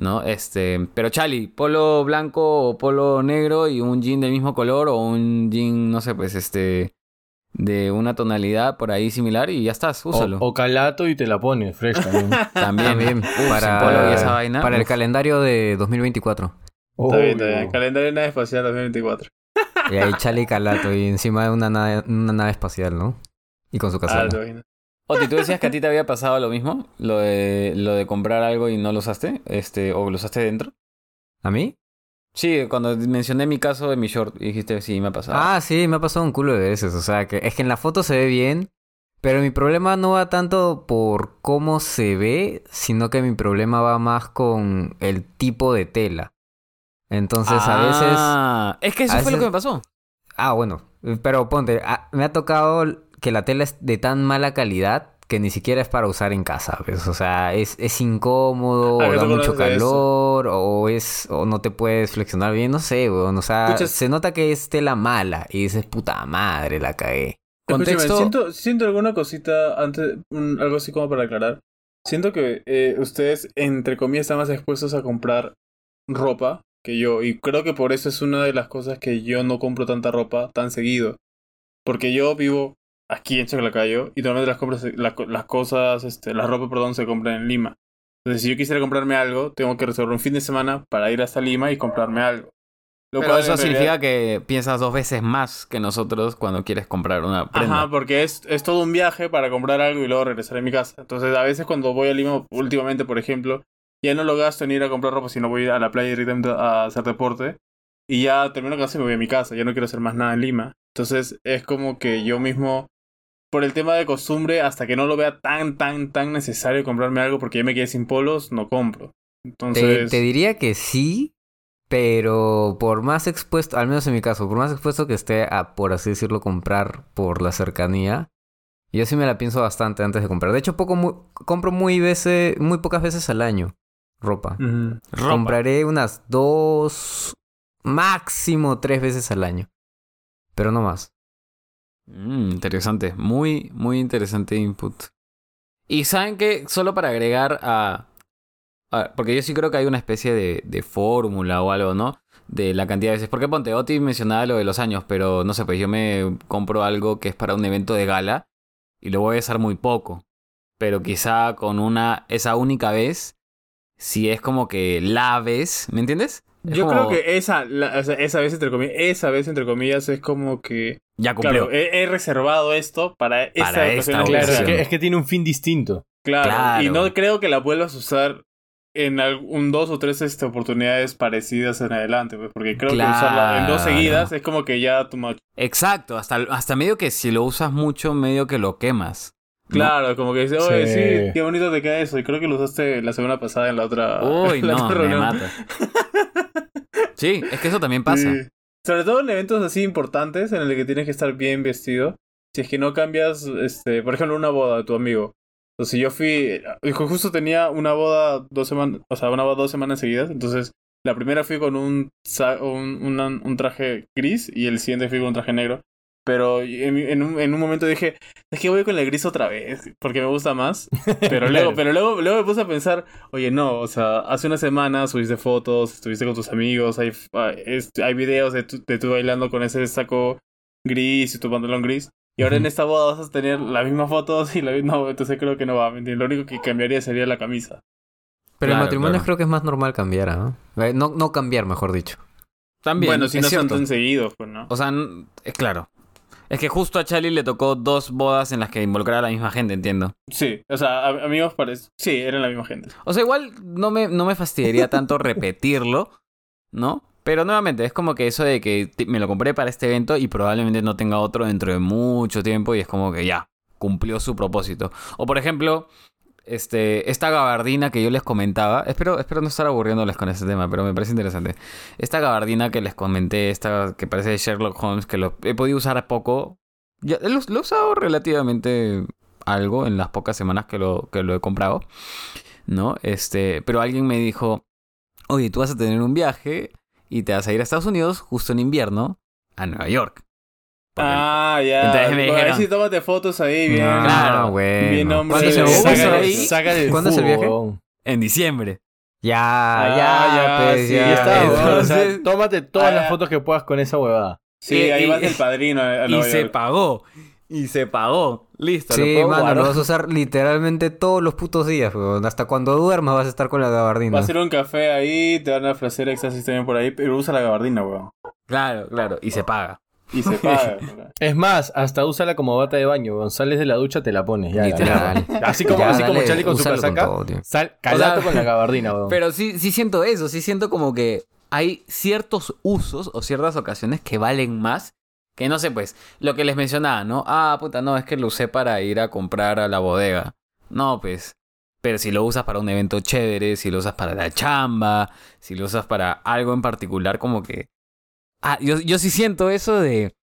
¿No? Este. Pero Chali, polo blanco o polo negro y un jean del mismo color o un jean, no sé, pues este. De una tonalidad por ahí similar y ya estás, úsalo. o calato y te la pones, fresh también. También. También. Uf, para sin polo y esa vaina. para el calendario de 2024. Está bien, está bien. Calendario de nave espacial 2024. Y ahí Chale y Calato. Y encima de una nave, una nave espacial, ¿no? Y con su Ah, casaca. te imaginas. Oti, ¿tú decías que a ti te había pasado lo mismo? Lo de, lo de comprar algo y no lo usaste, este, o lo usaste dentro. ¿A mí? Sí, cuando mencioné mi caso de mi short, dijiste, sí, me ha pasado. Ah, sí, me ha pasado un culo de veces. O sea, que es que en la foto se ve bien. Pero mi problema no va tanto por cómo se ve, sino que mi problema va más con el tipo de tela. Entonces a veces... Ah, Es que eso fue lo que me pasó. Ah, bueno, pero ponte, me ha tocado que la tela es de tan mala calidad que ni siquiera es para usar en casa, ¿ves? O sea, es, es incómodo, Ah, o da mucho calor, o es, o no te puedes flexionar bien, no sé, weón. O sea, Escuchas- se nota que es tela mala y dices, puta madre, la cagué. Contexto. siento, siento alguna cosita antes, un- algo así como para aclarar. Siento que eh, ustedes, entre comillas, están más expuestos a comprar ropa que yo. Y creo que por eso es una de las cosas que yo no compro tanta ropa tan seguido. Porque yo vivo aquí en Chaclacayo y normalmente las compras, las, co- las cosas, este, la ropa, perdón, se compra en Lima. Entonces, si yo quisiera comprarme algo, tengo que reservar un fin de semana para ir hasta Lima y comprarme algo. Lo Pero cual eso significa realidad- que piensas dos veces más que nosotros cuando quieres comprar una prenda. Ajá, porque es, es todo un viaje para comprar algo y luego regresar a mi casa. Entonces, a veces cuando voy a Lima, últimamente, por ejemplo, ya no lo gasto en ir a comprar ropa, sino voy a la playa directamente a hacer deporte. Y ya termino casa y me voy a mi casa. Ya no quiero hacer más nada en Lima. Entonces, es como que yo mismo, por el tema de costumbre, hasta que no lo vea tan, tan, tan necesario comprarme algo porque ya me quedé sin polos, no compro. Entonces, te diría que sí, pero por más expuesto, al menos en mi caso, por más expuesto que esté a, por así decirlo, comprar por la cercanía, yo sí me la pienso bastante antes de comprar. De hecho, poco muy- compro muy veces, muy pocas veces al año. Ropa. Compraré unas dos, máximo tres veces al año. Pero no más. Mm, interesante, muy, muy interesante input. Y saben que, solo para agregar a, Porque yo sí creo que hay una especie de, de fórmula o algo, ¿no? De la cantidad de veces. Porque ponte, Oti mencionaba lo de los años, pero no sé, pues yo me compro algo que es para un evento de gala y lo voy a usar muy poco. Pero quizá con una, esa única vez, si es como que la vez, ¿me entiendes? Es Yo como, creo que esa, la- o sea, esa vez entre comillas, esa vez entre comillas es como que Ya cumplió. Claro, he, he reservado esto para esta Para ocasión esta en Claro, es que, es que tiene un fin distinto. Claro, Claro. y no creo que la vuelvas a usar en algún dos o tres este, oportunidades parecidas en adelante, pues, porque creo que usarla en dos seguidas es como que ya too much. Exacto, hasta, hasta medio que si lo usas mucho, medio que lo quemas. Claro, como que dice, oye, Sí. sí. qué bonito te queda eso. Y creo que lo usaste la semana pasada en la otra. Uy, no, otra me reunión. mata. Sí, es que eso también pasa. Sobre todo en eventos así importantes en el que tienes que estar bien vestido. Si es que no cambias, este, por ejemplo, una boda de tu amigo. Entonces yo fui, ju- justo tenía una boda dos semanas, o sea, una boda dos semanas seguidas. Entonces la primera fui con un, un, una- un traje gris y el siguiente fui con un traje negro. Pero en, en un, en un momento dije, es que voy con el gris otra vez, porque me gusta más. Pero luego, pero luego, luego me puse a pensar, oye, no, o sea, hace una semana subiste fotos, estuviste con tus amigos, hay, hay, videos de tú, de tú bailando con ese saco gris y tu pantalón gris. Y ahora en esta boda vas a tener las mismas fotos y la misma... No, entonces creo que no va, ¿me entiendes? Lo único que cambiaría sería la camisa. Pero en Claro, matrimonios claro. creo que es más normal cambiar, ¿ah? Eh, No, no cambiar, mejor dicho. También, bueno, si es no son tan seguidos, pues, ¿no? O sea, es claro. Es que justo a Charlie le tocó dos bodas en las que involucraba a la misma gente, entiendo. Sí, o sea, a- amigos parece... Sí, eran la misma gente. O sea, igual no me, no me fastidiaría tanto repetirlo, ¿no? Pero nuevamente, es como que eso de que me lo compré para este evento y probablemente no tenga otro dentro de mucho tiempo y es como que ya, cumplió su propósito. O por ejemplo, este, esta gabardina que yo les comentaba, espero, espero no estar aburriéndoles con este tema, pero me parece interesante. Esta gabardina que les comenté, esta que parece de Sherlock Holmes, que lo he podido usar poco, ya, lo, lo he usado relativamente algo en las pocas semanas que lo, que lo he comprado. ¿no? Este, pero alguien me dijo, oye, tú vas a tener un viaje y te vas a ir a Estados Unidos justo en invierno a Nueva York. Ah, ya. Entonces me dijeron- ahí sí tómate fotos ahí, bien. Ah, Claro. Bien, hombre. ¿Cuándo se- sí, ¿cuándo es el viaje? En diciembre. Ya, Ah, ya, ya, pues, sí, ya. Ya está, Entonces- weón, o sea, tómate todas Ah, las fotos que puedas con esa huevada. Sí, Y- ahí y- vas el padrino a Y se pagó. Y se pagó. Listo. lo Sí, puedo mano, guardar. lo vas a usar literalmente todos los putos días, weón. Hasta cuando duermas vas a estar con la gabardina. Vas a ir a un café ahí, te van a ofrecer éxtasis también por ahí, pero usa la gabardina, weón. Claro, claro. Y se paga. Y se paga. Es más, hasta úsala como bata de baño. Sales de la ducha, te la pones. Ya, Literal. ya. Así como, Ya, así como Charlie con su con casaca. todo, tío. sal, calato O sea, con la gabardina, weón. Pero sí, sí siento eso. Sí siento como que hay ciertos usos o ciertas ocasiones que valen más. Que no sé, pues, lo que les mencionaba, ¿no? Ah, puta, no, es que lo usé para ir a comprar a la bodega. No, pues. Pero si lo usas para un evento chévere, si lo usas para la chamba, si lo usas para algo en particular, como que. Ah, yo, yo sí siento eso de.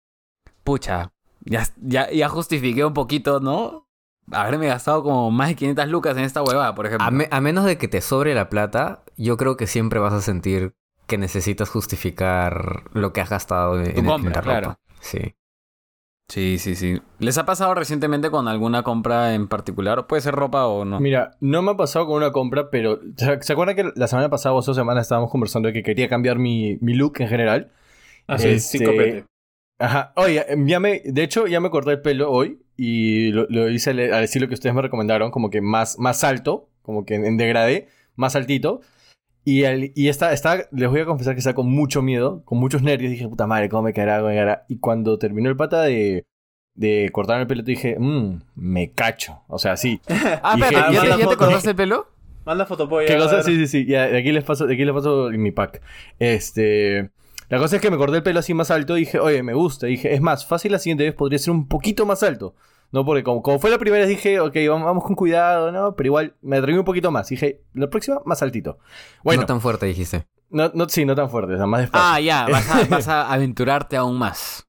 Pucha, ya, ya, ya justifiqué un poquito, ¿no? Haberme gastado como más de 500 lucas en esta huevada, por ejemplo. A, me- a menos de que te sobre la plata, yo creo que siempre vas a sentir que necesitas justificar lo que has gastado en, Tu en- en compra, la ropa. claro. Sí. Sí, sí, sí. ¿Les ha pasado recientemente con alguna compra en particular? ¿O Puede ser ropa o no. Mira, no me ha pasado con una compra, pero ¿se, se acuerdan que la semana pasada o dos semanas estábamos conversando de que quería cambiar mi, mi look en general? Así, Este, sin copete. Ajá. Oye, ya me, de hecho, ya me corté el pelo hoy y lo, lo hice al, al estilo que ustedes me recomendaron, como que más, más alto, como que en, en degradé, más altito. Y, al- y está, está, les voy a confesar que está con mucho miedo, con muchos nervios. Dije, puta madre, ¿cómo me caerá? ¿Cómo me caerá? Y cuando terminó el pata de, de cortarme el pelo, dije, mmm, me cacho. O sea, sí. Ah, Dije, espera, ¿ya, te- ya te cortaste el pelo? Manda fotopolla. ¿Qué a cosa? Sí, sí, sí. Ya, de aquí les paso, de aquí les paso mi pack. Este. La cosa es que me corté el pelo así más alto y dije, oye, me gusta. Y dije, es más, fácil la siguiente vez podría ser un poquito más alto. No, porque como, como fue la primera vez dije, ok, vamos, vamos con cuidado, ¿no? Pero igual me atreví un poquito más. Dije, la próxima, más altito. Bueno, No tan fuerte dijiste. no, no, sí, no tan fuerte, o sea, más despacio. Ah, ya, vas a, vas a aventurarte aún más.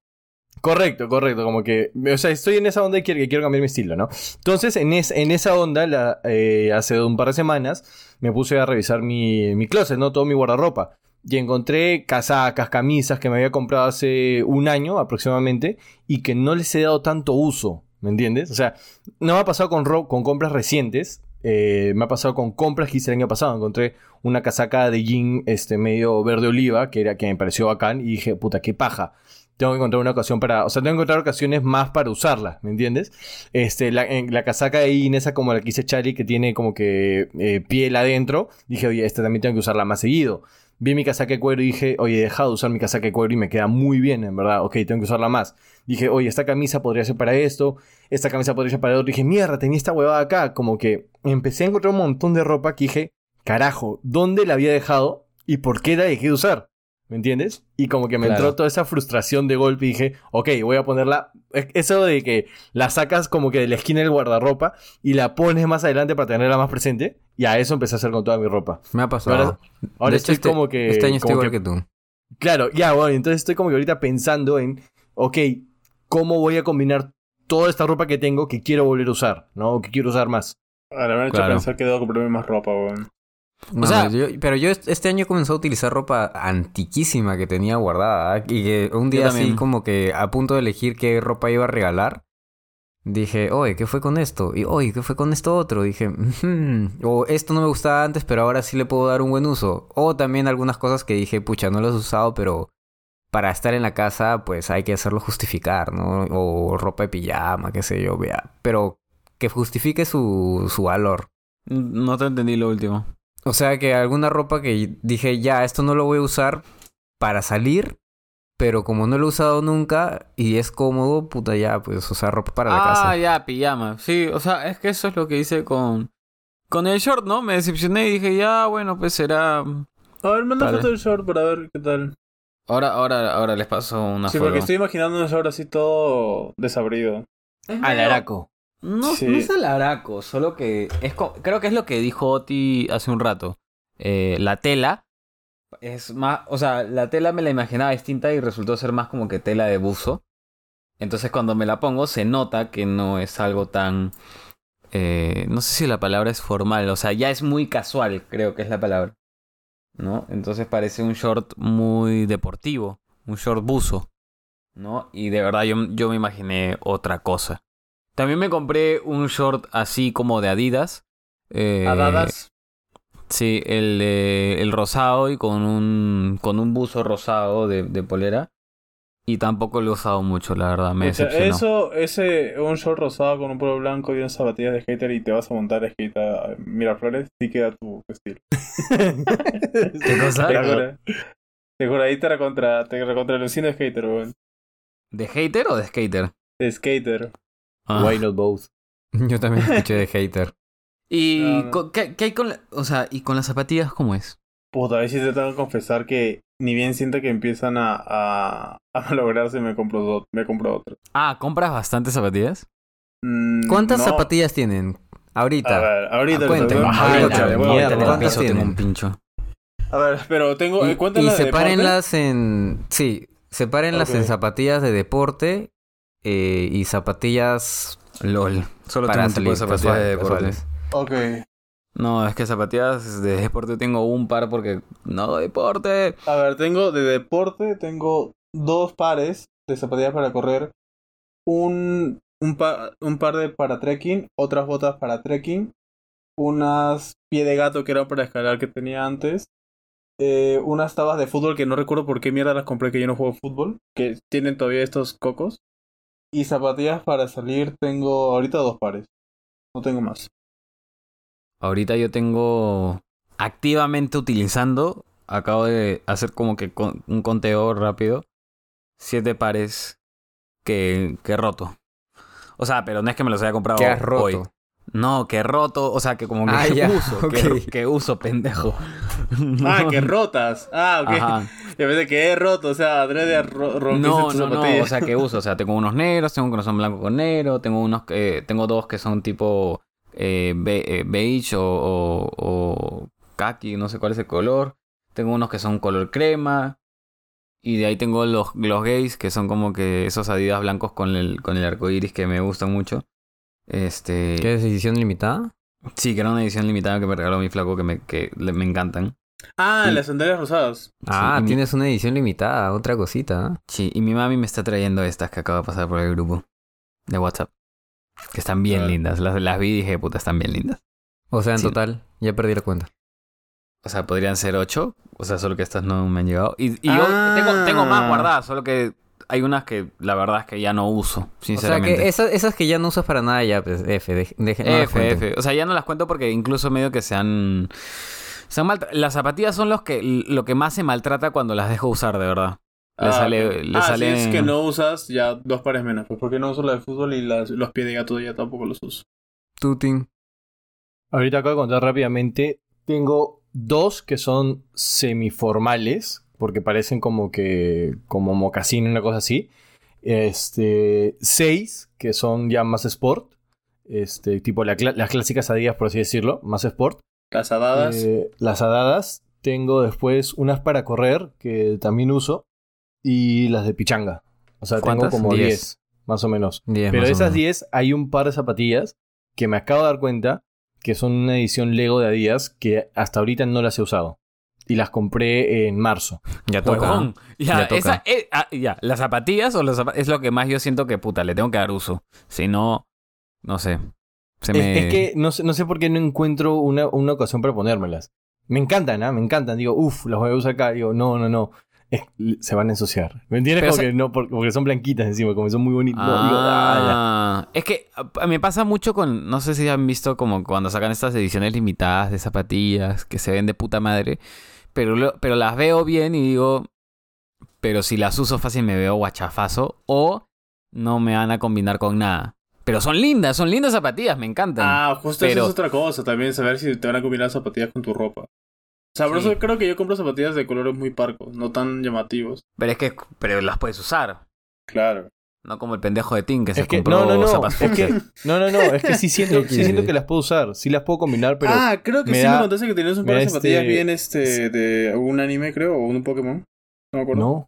Correcto, correcto, como que, o sea, estoy en esa onda y quiero, que quiero cambiar mi estilo, ¿no? Entonces, en, es- en esa onda, la, eh, hace un par de semanas, me puse a revisar mi, mi closet, ¿no? Todo mi guardarropa. Y encontré casacas, camisas que me había comprado hace un año aproximadamente y que no les he dado tanto uso, ¿me entiendes? O sea, no me ha pasado con, con compras recientes, eh, me ha pasado con compras que hice el año pasado. Encontré una casaca de jean este, medio verde oliva que, era, que me pareció bacán y dije, puta, qué paja tengo que encontrar una ocasión para. O sea, tengo que encontrar ocasiones más para usarla, ¿me entiendes? Este, la, en- la casaca de jean, esa como la que hice Charlie, que tiene como que eh, piel adentro, dije, oye, esta también tengo que usarla más seguido. Vi mi casaca de cuero y dije, oye, he dejado de usar mi casaca de cuero y me queda muy bien, en verdad. Ok, tengo que usarla más. Dije, oye, esta camisa podría ser para esto, esta camisa podría ser para otro. Dije, mierda, tenía esta huevada acá. Como que empecé a encontrar un montón de ropa que dije, carajo, ¿dónde la había dejado y por qué la dejé de usar? ¿Me entiendes? Y como que me Claro. entró toda esa frustración de golpe y dije, ok, voy a ponerla. es- Eso de que la sacas como que de la esquina del guardarropa y la pones más adelante para tenerla más presente. Y a eso empecé a hacer con toda mi ropa. Me ha pasado. Ahora- Ahora de estoy hecho, este, como que. Este año estoy igual que, tú. Claro, ya, bueno, entonces estoy como que ahorita pensando en, ok, ¿cómo voy a combinar toda esta ropa que tengo que quiero volver a usar, ¿no? O que quiero usar más. Ahora me han hecho Claro. pensar que debo comprarme más ropa, weón. No, sea- yo- pero yo est- este año comencé a utilizar ropa antiquísima que tenía guardada. Y que un día así como que a punto de elegir qué ropa iba a regalar. Dije, oye, ¿qué fue con esto? Y, oye, ¿qué fue con esto otro? Dije, o esto no me gustaba antes, pero ahora sí le puedo dar un buen uso. O también algunas cosas que dije, pucha, no las he usado, pero para estar en la casa, pues hay que hacerlo justificar, ¿no? O ropa de pijama, qué sé yo, vea. Pero que justifique su, su valor. No te entendí lo último. O sea que alguna ropa que dije, ya, esto no lo voy a usar para salir, pero como no lo he usado nunca y es cómodo, puta ya, pues usar ropa para la ah, casa. ya, pijama. Sí, o sea, es que eso es lo que hice con... Con el short, ¿no? Me decepcioné y dije, ya, bueno, pues será... A ver, manda Vale. foto del short para ver qué tal. Ahora, ahora, ahora les paso una Sí, foto. porque estoy imaginando un short así todo desabrido. Alaraco. No, Sí. no es alaraco, solo que es creo que es lo que dijo Oti hace un rato. Eh, la tela es más, o sea, la tela me la imaginaba distinta y resultó ser más como que tela de buzo. Entonces cuando me la pongo se nota que no es algo tan, eh, no sé si la palabra es formal, o sea, ya es muy casual, creo que es la palabra, ¿no? Entonces parece un short muy deportivo, un short buzo, ¿no? Y de verdad yo, yo me imaginé otra cosa. También me compré un short así como de Adidas. eh, Adadas. Sí, el, el rosado y con un, con un buzo rosado de, de polera. Y tampoco lo he usado mucho, la verdad, me O sea, decepcionó. eso, ese, un short rosado con un polo blanco y unas zapatillas de skater y te vas a montar a skate a Miraflores, sí queda tu estilo. ¿Qué cosa? Te juro. Ahí te recontra, te recontra alucino skater, weón. ¿De hater o de skater? De skater. Ah. Why not both? Yo también escuché de hater. ¿Y No, no. co- ¿qué, qué hay con la- o sea, y con las zapatillas cómo es? Puta, a ver si te tengo que confesar que ni bien siento que empiezan a, a, a malograrse, me compro, do- me compro otro. Ah, ¿compras bastantes zapatillas? Mm, ¿Cuántas no. zapatillas tienen? Ahorita. A ver, ahorita. Ah, cuéntame. ahorita. ¿Cuántas tienen? un pincho. A ver, pero tengo. Y, eh, cuéntame y sepárenlas en... Sí, sepárenlas en zapatillas de deporte eh, y zapatillas LOL. Solo para tengo un tipo de salir, zapatillas de deporte. casuales. Ok. No, es que zapatillas de deporte tengo un par porque no hago deporte. A ver, tengo de deporte, tengo dos pares de zapatillas para correr, un, un, pa- un par de para trekking, otras botas para trekking, unas pie de gato que eran para escalar que tenía antes, eh, unas tabas de fútbol que no recuerdo por qué mierda las compré que yo no juego fútbol, que tienen todavía estos cocos, y zapatillas para salir tengo ahorita dos pares, no tengo más. Ahorita yo tengo activamente utilizando, acabo de hacer como que con- un conteo rápido. Siete pares que, que he roto. O sea, pero no es que me los haya comprado has hoy. No, que roto, o sea, que como que Ah, ya, uso, que, uso, pendejo. Ah, que rotas. Ah, ok. Ajá. Y a veces que he roto, o sea, adrede ro rompiste No, no, no, o sea, que uso. O sea, tengo unos negros, tengo unos que son blanco con negro, tengo unos que, tengo dos que son tipo eh, be- eh, beige o, o, o khaki, no sé cuál es el color. Tengo unos que son color crema. Y de ahí tengo los, los gays, que son como que esos adidas blancos con el, con el arco iris que me gustan mucho. Este. ¿Qué es edición limitada? Sí, que era una edición limitada que me regaló mi flaco que me, que le- me encantan. Ah, Y- las sandalias rosadas. Ah, mi- tienes una edición limitada, otra cosita. ¿ah? Sí, y mi mami me está trayendo estas que acaba de pasar por el grupo de WhatsApp. Que están bien Ah. lindas. Las, las vi y dije, puta, están bien lindas. O sea, en Sí. total, ya perdí la cuenta. O sea, podrían ser ocho. O sea, solo que estas no me han llegado. Y, y Ah. yo tengo, tengo más guardadas, solo que hay unas que la verdad es que ya no uso, O sea, sinceramente. que esas, esas que ya no usas para nada, ya, pues, F, de, deje- no F. O sea, ya no las cuento porque incluso medio que se han... Se han maltra- Las zapatillas son los que, lo que más se maltrata cuando las dejo usar, de verdad. Le Ah, sale... Le ah, sale... si es que no usas, ya dos pares menos. Pues porque no uso la de fútbol y las, los pies de gato ya tampoco los uso. Tuting. Ahorita acabo de contar rápidamente. Tengo dos que son semiformales, porque parecen como que. como mocasín, una cosa así. Este. Seis, que son ya más sport. Este, tipo la las clásicas adidas, por así decirlo, más sport. Las adadas. Eh, las adadas. Tengo después unas para correr, que también uso. Y las de pichanga. O sea, tengo como Diez. 10, más o menos. Diez Pero más de o esas menos. 10 hay un par de zapatillas que me acabo de dar cuenta que son una edición Lego de Adidas que hasta ahorita no las he usado. Y las compré en marzo. Ya toca. Ya, Ya toca. esa- eh, ah, ya, las zapatillas o los es lo que más yo siento que puta, le tengo que dar uso. Si no, no sé. Se Es, me... es que no sé, no sé por qué no encuentro una, una ocasión para ponérmelas. Me encantan, ¿ah? Me encantan. Digo, uff, las voy a usar acá. Digo, no, no, no. Es- se van a ensuciar. ¿Me entiendes? Pero Como se- que no, por- porque son blanquitas encima, como son muy bonitas. Ah, Ah, es que ah, me pasa mucho con, no sé si han visto como cuando sacan estas ediciones limitadas de zapatillas que se ven de puta madre, pero, pero las veo bien y digo, pero si las uso fácil me veo guachafazo o no me van a combinar con nada. Pero son lindas, son lindas zapatillas, me encantan. Ah, justo Pero- eso es otra cosa. También saber si te van a combinar zapatillas con tu ropa. O sea, por Sí. eso creo que yo compro zapatillas de colores muy parcos, no tan llamativos. Pero es que pero las puedes usar. Claro. No como el pendejo de Tim que se Es que, compró no, no, no. zapas Es que, no, no, no. Es que sí siento, sí Sí. siento que las puedo usar. Sí las puedo combinar, pero. ah, creo que me sí da- me contaste que tenías un par de zapatillas este- bien este de un anime, creo, o un Pokémon. No me acuerdo. no.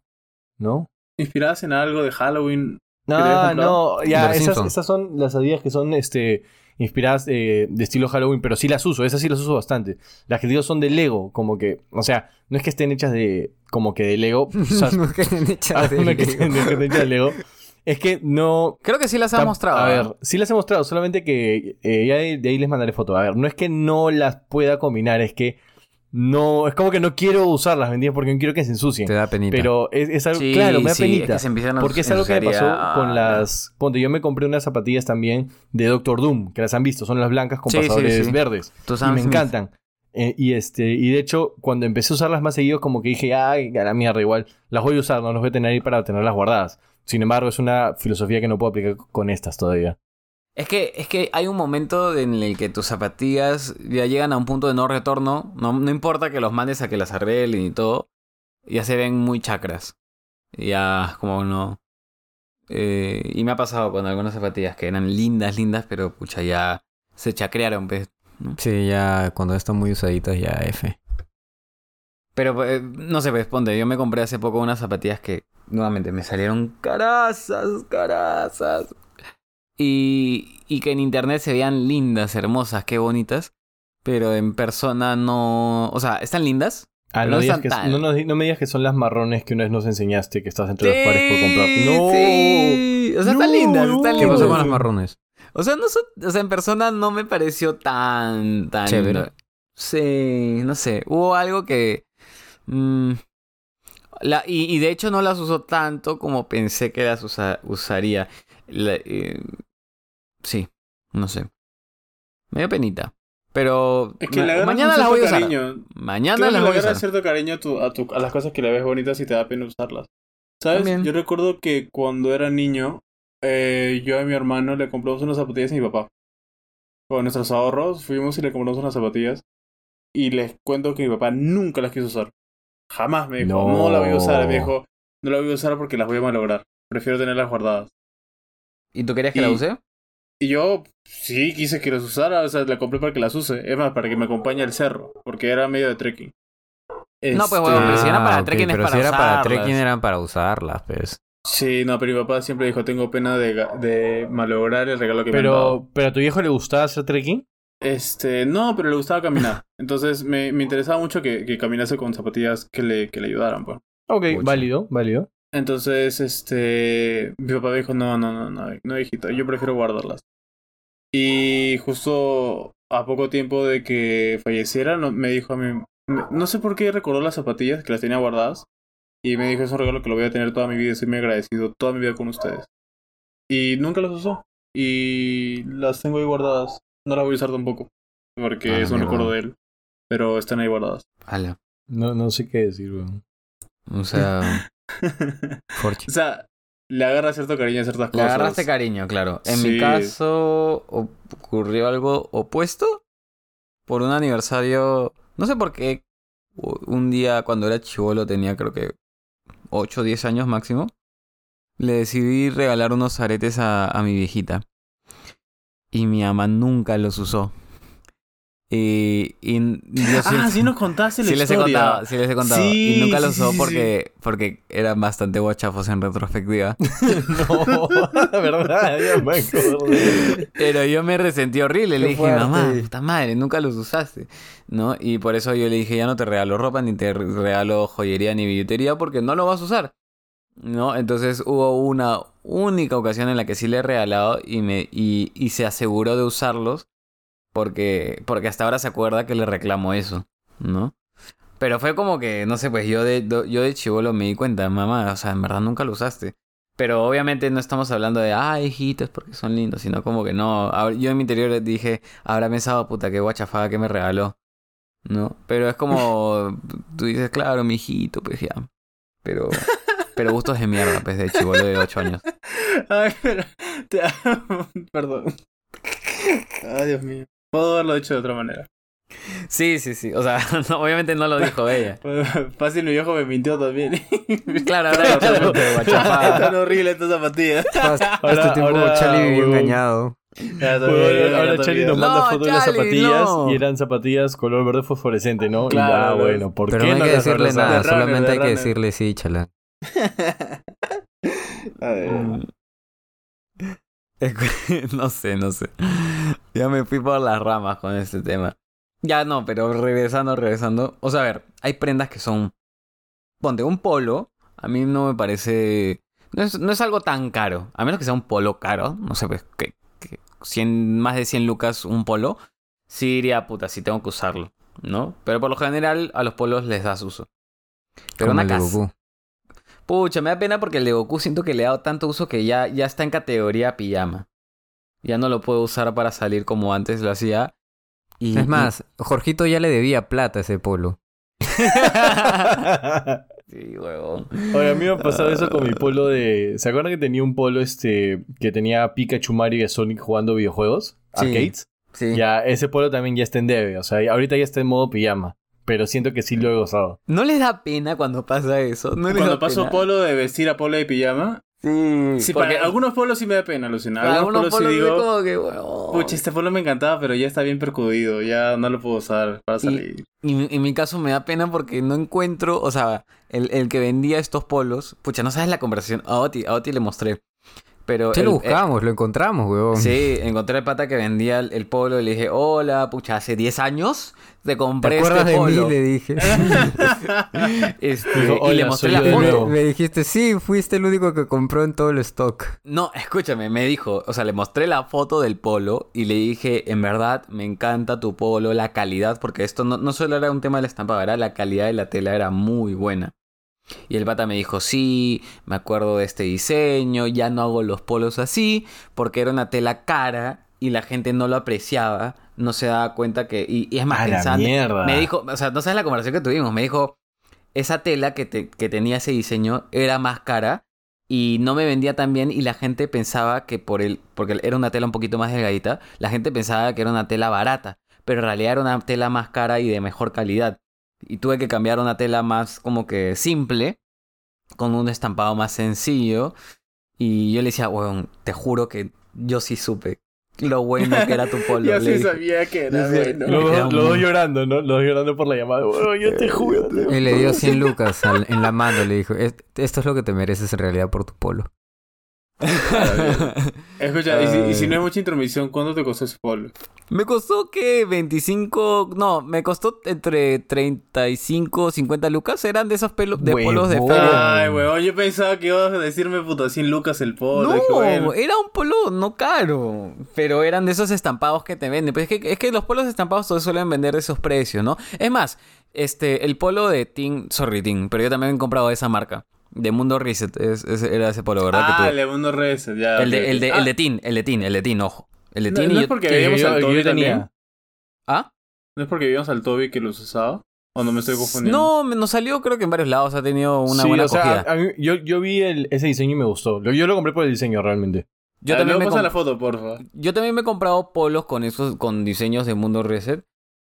No. Inspiradas en algo de Halloween. No, no, ya, esas, esas son las adidas que son este, inspiradas eh, de estilo Halloween, pero sí las uso, esas sí las uso bastante. Las que digo son de Lego, como que, o sea, no es que estén hechas de, como que de Lego, o sea, no que de no que estén hechas de Lego, es que no... Creo que sí las ha mostrado. A ¿eh? ver, sí las he mostrado, solamente que eh, ya de, de ahí les mandaré foto. A ver, no es que no las pueda combinar, es que no, es como que no quiero usarlas, ¿me entiendes? Porque no quiero que se ensucien. Te da penita. Pero es, es algo, Sí, claro, me da sí, penita. es que se empiezan a Porque es algo que me pasó con las. Ponte, yo me compré unas zapatillas también de Doctor Doom, que las han visto, son las blancas con Sí, pasadores sí. verdes. Tú Y me encantan. Eh, y este, y de hecho, cuando empecé a usarlas más seguido, como que dije, ay, a la mierda, igual, las voy a usar, no las voy a tener ahí para tenerlas guardadas. Sin embargo, es una filosofía que no puedo aplicar con estas todavía. Es que, es que hay un momento en el que tus zapatillas ya llegan a un punto de no retorno. No, no importa que los mandes a que las arreglen y todo. Ya se ven muy chacras. Ya como no. Eh, y me ha pasado con algunas zapatillas que eran lindas, lindas, pero pucha, ya se chacrearon. Pues, ¿no? Sí, ya cuando están muy usaditas, ya F. Pero eh, no sé, pues ponte, yo me compré hace poco unas zapatillas que nuevamente me salieron carazas, carazas. Y, y que en internet se veían lindas, hermosas, qué bonitas. Pero en persona no. O sea, están lindas. Ah, no, no digas están que, tan- no, nos- no me digas que son las marrones que una vez nos enseñaste que estás entre los pares por comprar. ¡No! sí. O sea, están lindas, no. están ¿Qué lindas. pasó con las marrones? O sea, no son- o sea, en persona no me pareció tan, tan Chévere. Sí, no sé. Hubo algo que. mm, la, y, y de hecho no las uso tanto como pensé que las usa- usaría. La- eh, sí, no sé. Me dio penita. Pero Es que le mañana las voy a usar. cariño. Mañana Creo las voy a usar. cierto cariño a, tu, a, tu- a las cosas que le ves bonitas y te da pena usarlas. ¿Sabes? También. Yo recuerdo que cuando era niño, eh, yo a mi hermano le compramos unas zapatillas a mi papá. Con nuestros ahorros fuimos y le compramos unas zapatillas. Y les cuento que mi papá nunca las quiso usar. Jamás me dijo, no, No. la voy a usar. Me dijo, no la voy a usar porque las voy a malograr. Prefiero tenerlas guardadas. ¿Y tú querías que la Y- use? Y yo sí quise que las usara, o sea, la compré para que las use. Es más, para que me acompañe al cerro, porque era medio de trekking. No, pues, bueno, pero si era para Ah, ok, trekking es pero para si era para usarlas. trekking eran para usarlas, pues. Sí, no, pero mi papá siempre dijo, tengo pena de, malograr el regalo que me han dado. Pero, pero a tu viejo le gustaba hacer trekking. Este, no, pero le gustaba caminar. Entonces me, me interesaba mucho que, que caminase con zapatillas que le, que le ayudaran, pues. Ok, Pucha. válido, válido. Entonces, este, mi papá dijo, no, no, no, no, no, hijito, yo prefiero guardarlas. Y justo a poco tiempo de que falleciera, no- me dijo a mí, me- no sé por qué recordó las zapatillas que las tenía guardadas. Y me dijo, es un regalo que lo voy a tener toda mi vida, estoy muy agradecido toda mi vida con ustedes. Y nunca las usó. Y las tengo ahí guardadas. No las voy a usar tampoco. Porque Ah, es un recuerdo de él. Pero están ahí guardadas. Ala. No, no sé qué decir, weón. O sea, o sea, le agarra cierto cariño a ciertas Le cosas. agarraste cariño, claro. En Sí. mi caso ocurrió algo opuesto. Por un aniversario, no sé por qué, un día cuando era chivolo, tenía creo que 8 o 10 años máximo, le decidí regalar unos aretes a, a mi viejita. Y mi mamá nunca los usó. Y, y yo Ah, sí nos contaste la sí les he contado, sí les he contado. Sí, y nunca sí, los sí, usó sí, porque, porque eran bastante guachafos en retrospectiva. no, la verdad, me. Pero yo me resentí horrible. Le dije, fuerte. mamá, puta madre, nunca los usaste. ¿No? Y por eso yo le dije, ya no te regalo ropa, ni te regalo joyería, ni billutería, porque no lo vas a usar. ¿No? Entonces hubo una única ocasión en la que sí le he regalado y, me, y, y se aseguró de usarlos. Porque, porque hasta ahora se acuerda que le reclamo eso. ¿No? Pero fue como que, no sé, pues yo de, yo de chivolo me di cuenta, mamá, o sea, en verdad nunca lo usaste. Pero obviamente no estamos hablando de, ah, hijitos, porque son lindos, sino como que no. Yo en mi interior dije, habrá pensado, puta, qué guachafada que me regaló. ¿No? Pero es como, tú dices, claro, mi hijito, pues ya. Pero, pero gustos de mierda, pues de chivolo de 8 años. Ay, pero... te amo. Perdón. Ay, Dios mío. Puedo haberlo hecho de otra manera. Sí, sí, sí. O sea, no, obviamente no lo dijo ella. Fácil, mi viejo me mintió también. Claro, dicho, Claro. Están horribles estas zapatillas. Hasta Ahora- este tiempo ahora, Charlie vivió engañado. Ya, Bueno, ahora Charlie bien. nos manda No, fotos de las zapatillas no. y eran zapatillas color verde fosforescente, ¿no? Y, Claro, ah, las- bueno, ¿por Pero qué no hay que decirle nada, De runner, solamente de hay que decirle sí, chala. A ver. Mm. No sé, no sé. Ya me fui por las ramas con este tema. Ya no, pero regresando, regresando. O sea, a ver, hay prendas que son. Ponte, un polo. A mí no me parece. No es, no es algo tan caro. A menos que sea un polo caro. No sé, pues, que, que 100, más de 100 lucas un polo. Sí diría, puta, sí tengo que usarlo. ¿No? Pero por lo general a los polos les das uso. Pero Como una casa. Pucha, me da pena porque el de Goku siento que le he dado tanto uso que ya, ya está en categoría pijama. Ya no lo puedo usar para salir como antes lo hacía. Y, Es más, Jorgito ya le debía plata a ese polo. sí, huevón. Oye, a mí me ha pasado eso con mi polo de... ¿Se acuerdan que tenía un polo este que tenía a Pikachu, Mario y a Sonic jugando videojuegos? Sí. Arcades. Sí. Ya, ese polo también ya está en debe. O sea, ahorita ya está en modo pijama. Pero siento que sí lo he gozado. ¿No les da pena cuando pasa eso? ¿No les Cuando da paso pena? polo de vestir a polo de pijama. Sí, Sí, porque para algunos polos sí me da pena, alucinar. para Algunos, algunos polos sí digo. como que, huevón. Pucha, este polo me encantaba, pero ya está bien percudido. Ya no lo puedo usar para salir. Y en mi caso me da pena porque no encuentro, o sea, el, el que vendía estos polos, pucha, no sabes la conversación. A Oti, a Oti le mostré. Pero Sí el- lo eh, buscamos, lo encontramos, weón. Sí, encontré el pata que vendía el, el polo y le dije, hola, pucha, hace 10 años te ¿Te compré acuerdas este de mí? polo. Le dije. Este, Dijo, y le "Hola, mostré la foto. nuevo". Me dijiste, sí, fuiste el único que compró en todo el stock. No, escúchame, me dijo, o sea, le mostré la foto del polo y le dije, en verdad, me encanta tu polo, la calidad, porque esto no, no solo era un tema de la estampa, era la calidad de la tela era muy buena. Y el pata me dijo, sí, me acuerdo de este diseño, ya no hago los polos así, porque era una tela cara y la gente no lo apreciaba, no se daba cuenta que... Y, y es más, pensando... Me dijo, o sea, no sabes la conversación que tuvimos, me dijo, esa tela que, te- que tenía ese diseño era más cara y no me vendía tan bien y la gente pensaba que por el, porque era una tela un poquito más delgadita, la gente pensaba que era una tela barata, pero en realidad era una tela más cara y de mejor calidad. Y tuve que cambiar una tela más como que simple, con un estampado más sencillo. Y yo le decía, weón, te juro que yo sí supe lo bueno que era tu polo. Yo Le sí sabía que era Decía, bueno. Los, dos- dos muy- llorando, ¿no? Los dos llorando por la llamada. "Oh, yo te juro. te Y le dio 100 lucas al- en la mano. Le dijo, "Es- esto es lo que te mereces en realidad por tu polo. Escucha, y si, y si no Ay. hay mucha intromisión, ¿cuánto te costó ese polo? Me costó que 25, no, me costó entre 35, 50 lucas, eran de esos pelos de polos de feria. Ay, weón, yo pensaba que ibas a decirme puta 100 lucas el polo. No, bueno. era un polo no caro, pero eran de esos estampados que te venden. Pues es que, es que los polos estampados todos suelen vender de esos precios, ¿no? Es más, este, el polo de Ting, sorry Ting, pero yo también he comprado de esa marca, de Mundo Reset, es- es- era ese polo, ¿verdad? que Ah, tuve. el de Mundo Reset, ya. el, de, el, de, Ah, el de Tin, el de Tin, el de Tin, ojo. El de No, Tin no y es porque Que veíamos yo- al Toby tenía. ¿Ah? ¿No es porque veíamos al Toby que los usaba? ¿O no me estoy confundiendo? No, nos salió creo que en varios lados, ha tenido una Sí, buena o sea, a- a mí- yo, yo vi el- ese diseño y me gustó. Yo lo compré por el diseño realmente. Yo Ah, también, me pasa com- la foto, porfa. yo también me he comprado polos con esos con diseños de Mundo Reset,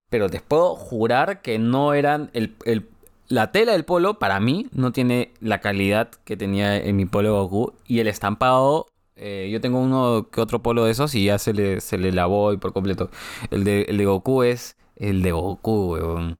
pero te puedo jurar que no eran el, el- la tela del polo para mí no tiene la calidad que tenía en mi polo Goku y el estampado eh, yo tengo uno que otro polo de esos y ya se le, se le lavó y por completo. El de, el de Goku es el de Goku, weón.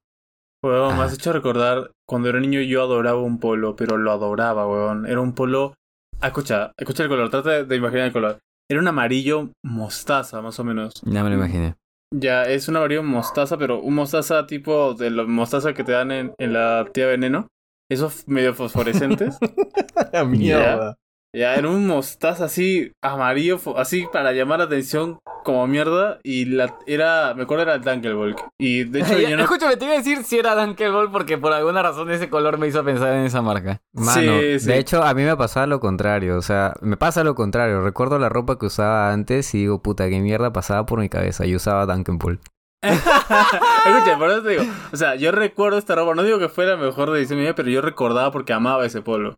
Weón, me Ah. has hecho recordar cuando era niño yo adoraba un polo, pero lo adoraba, weón. Era un polo. Ah, escucha, escucha el color, trata de, de imaginar el color. Era un amarillo mostaza, más o menos. Ya me lo imaginé. Ya, es un amarillo mostaza, pero un mostaza tipo de la mostaza que te dan en, en la tía veneno. Esos medio fosforescentes. La mierda. Ya, era un mostaza así, amarillo, así para llamar la atención como mierda. Y la, era, me acuerdo era el Dunkelbolk. Y de hecho yo no... Escúchame, te iba a decir si era Dunkelball porque por alguna razón ese color me hizo pensar en esa marca. Mano, Sí, sí. de hecho a mí me pasaba lo contrario, o sea, me pasa lo contrario. Recuerdo la ropa que usaba antes y digo, puta, qué mierda pasaba por mi cabeza. Yo usaba Pool. Escucha, por eso te digo. O sea, yo recuerdo esta ropa. No digo que fuera mejor de diseño pero yo recordaba porque amaba ese polo.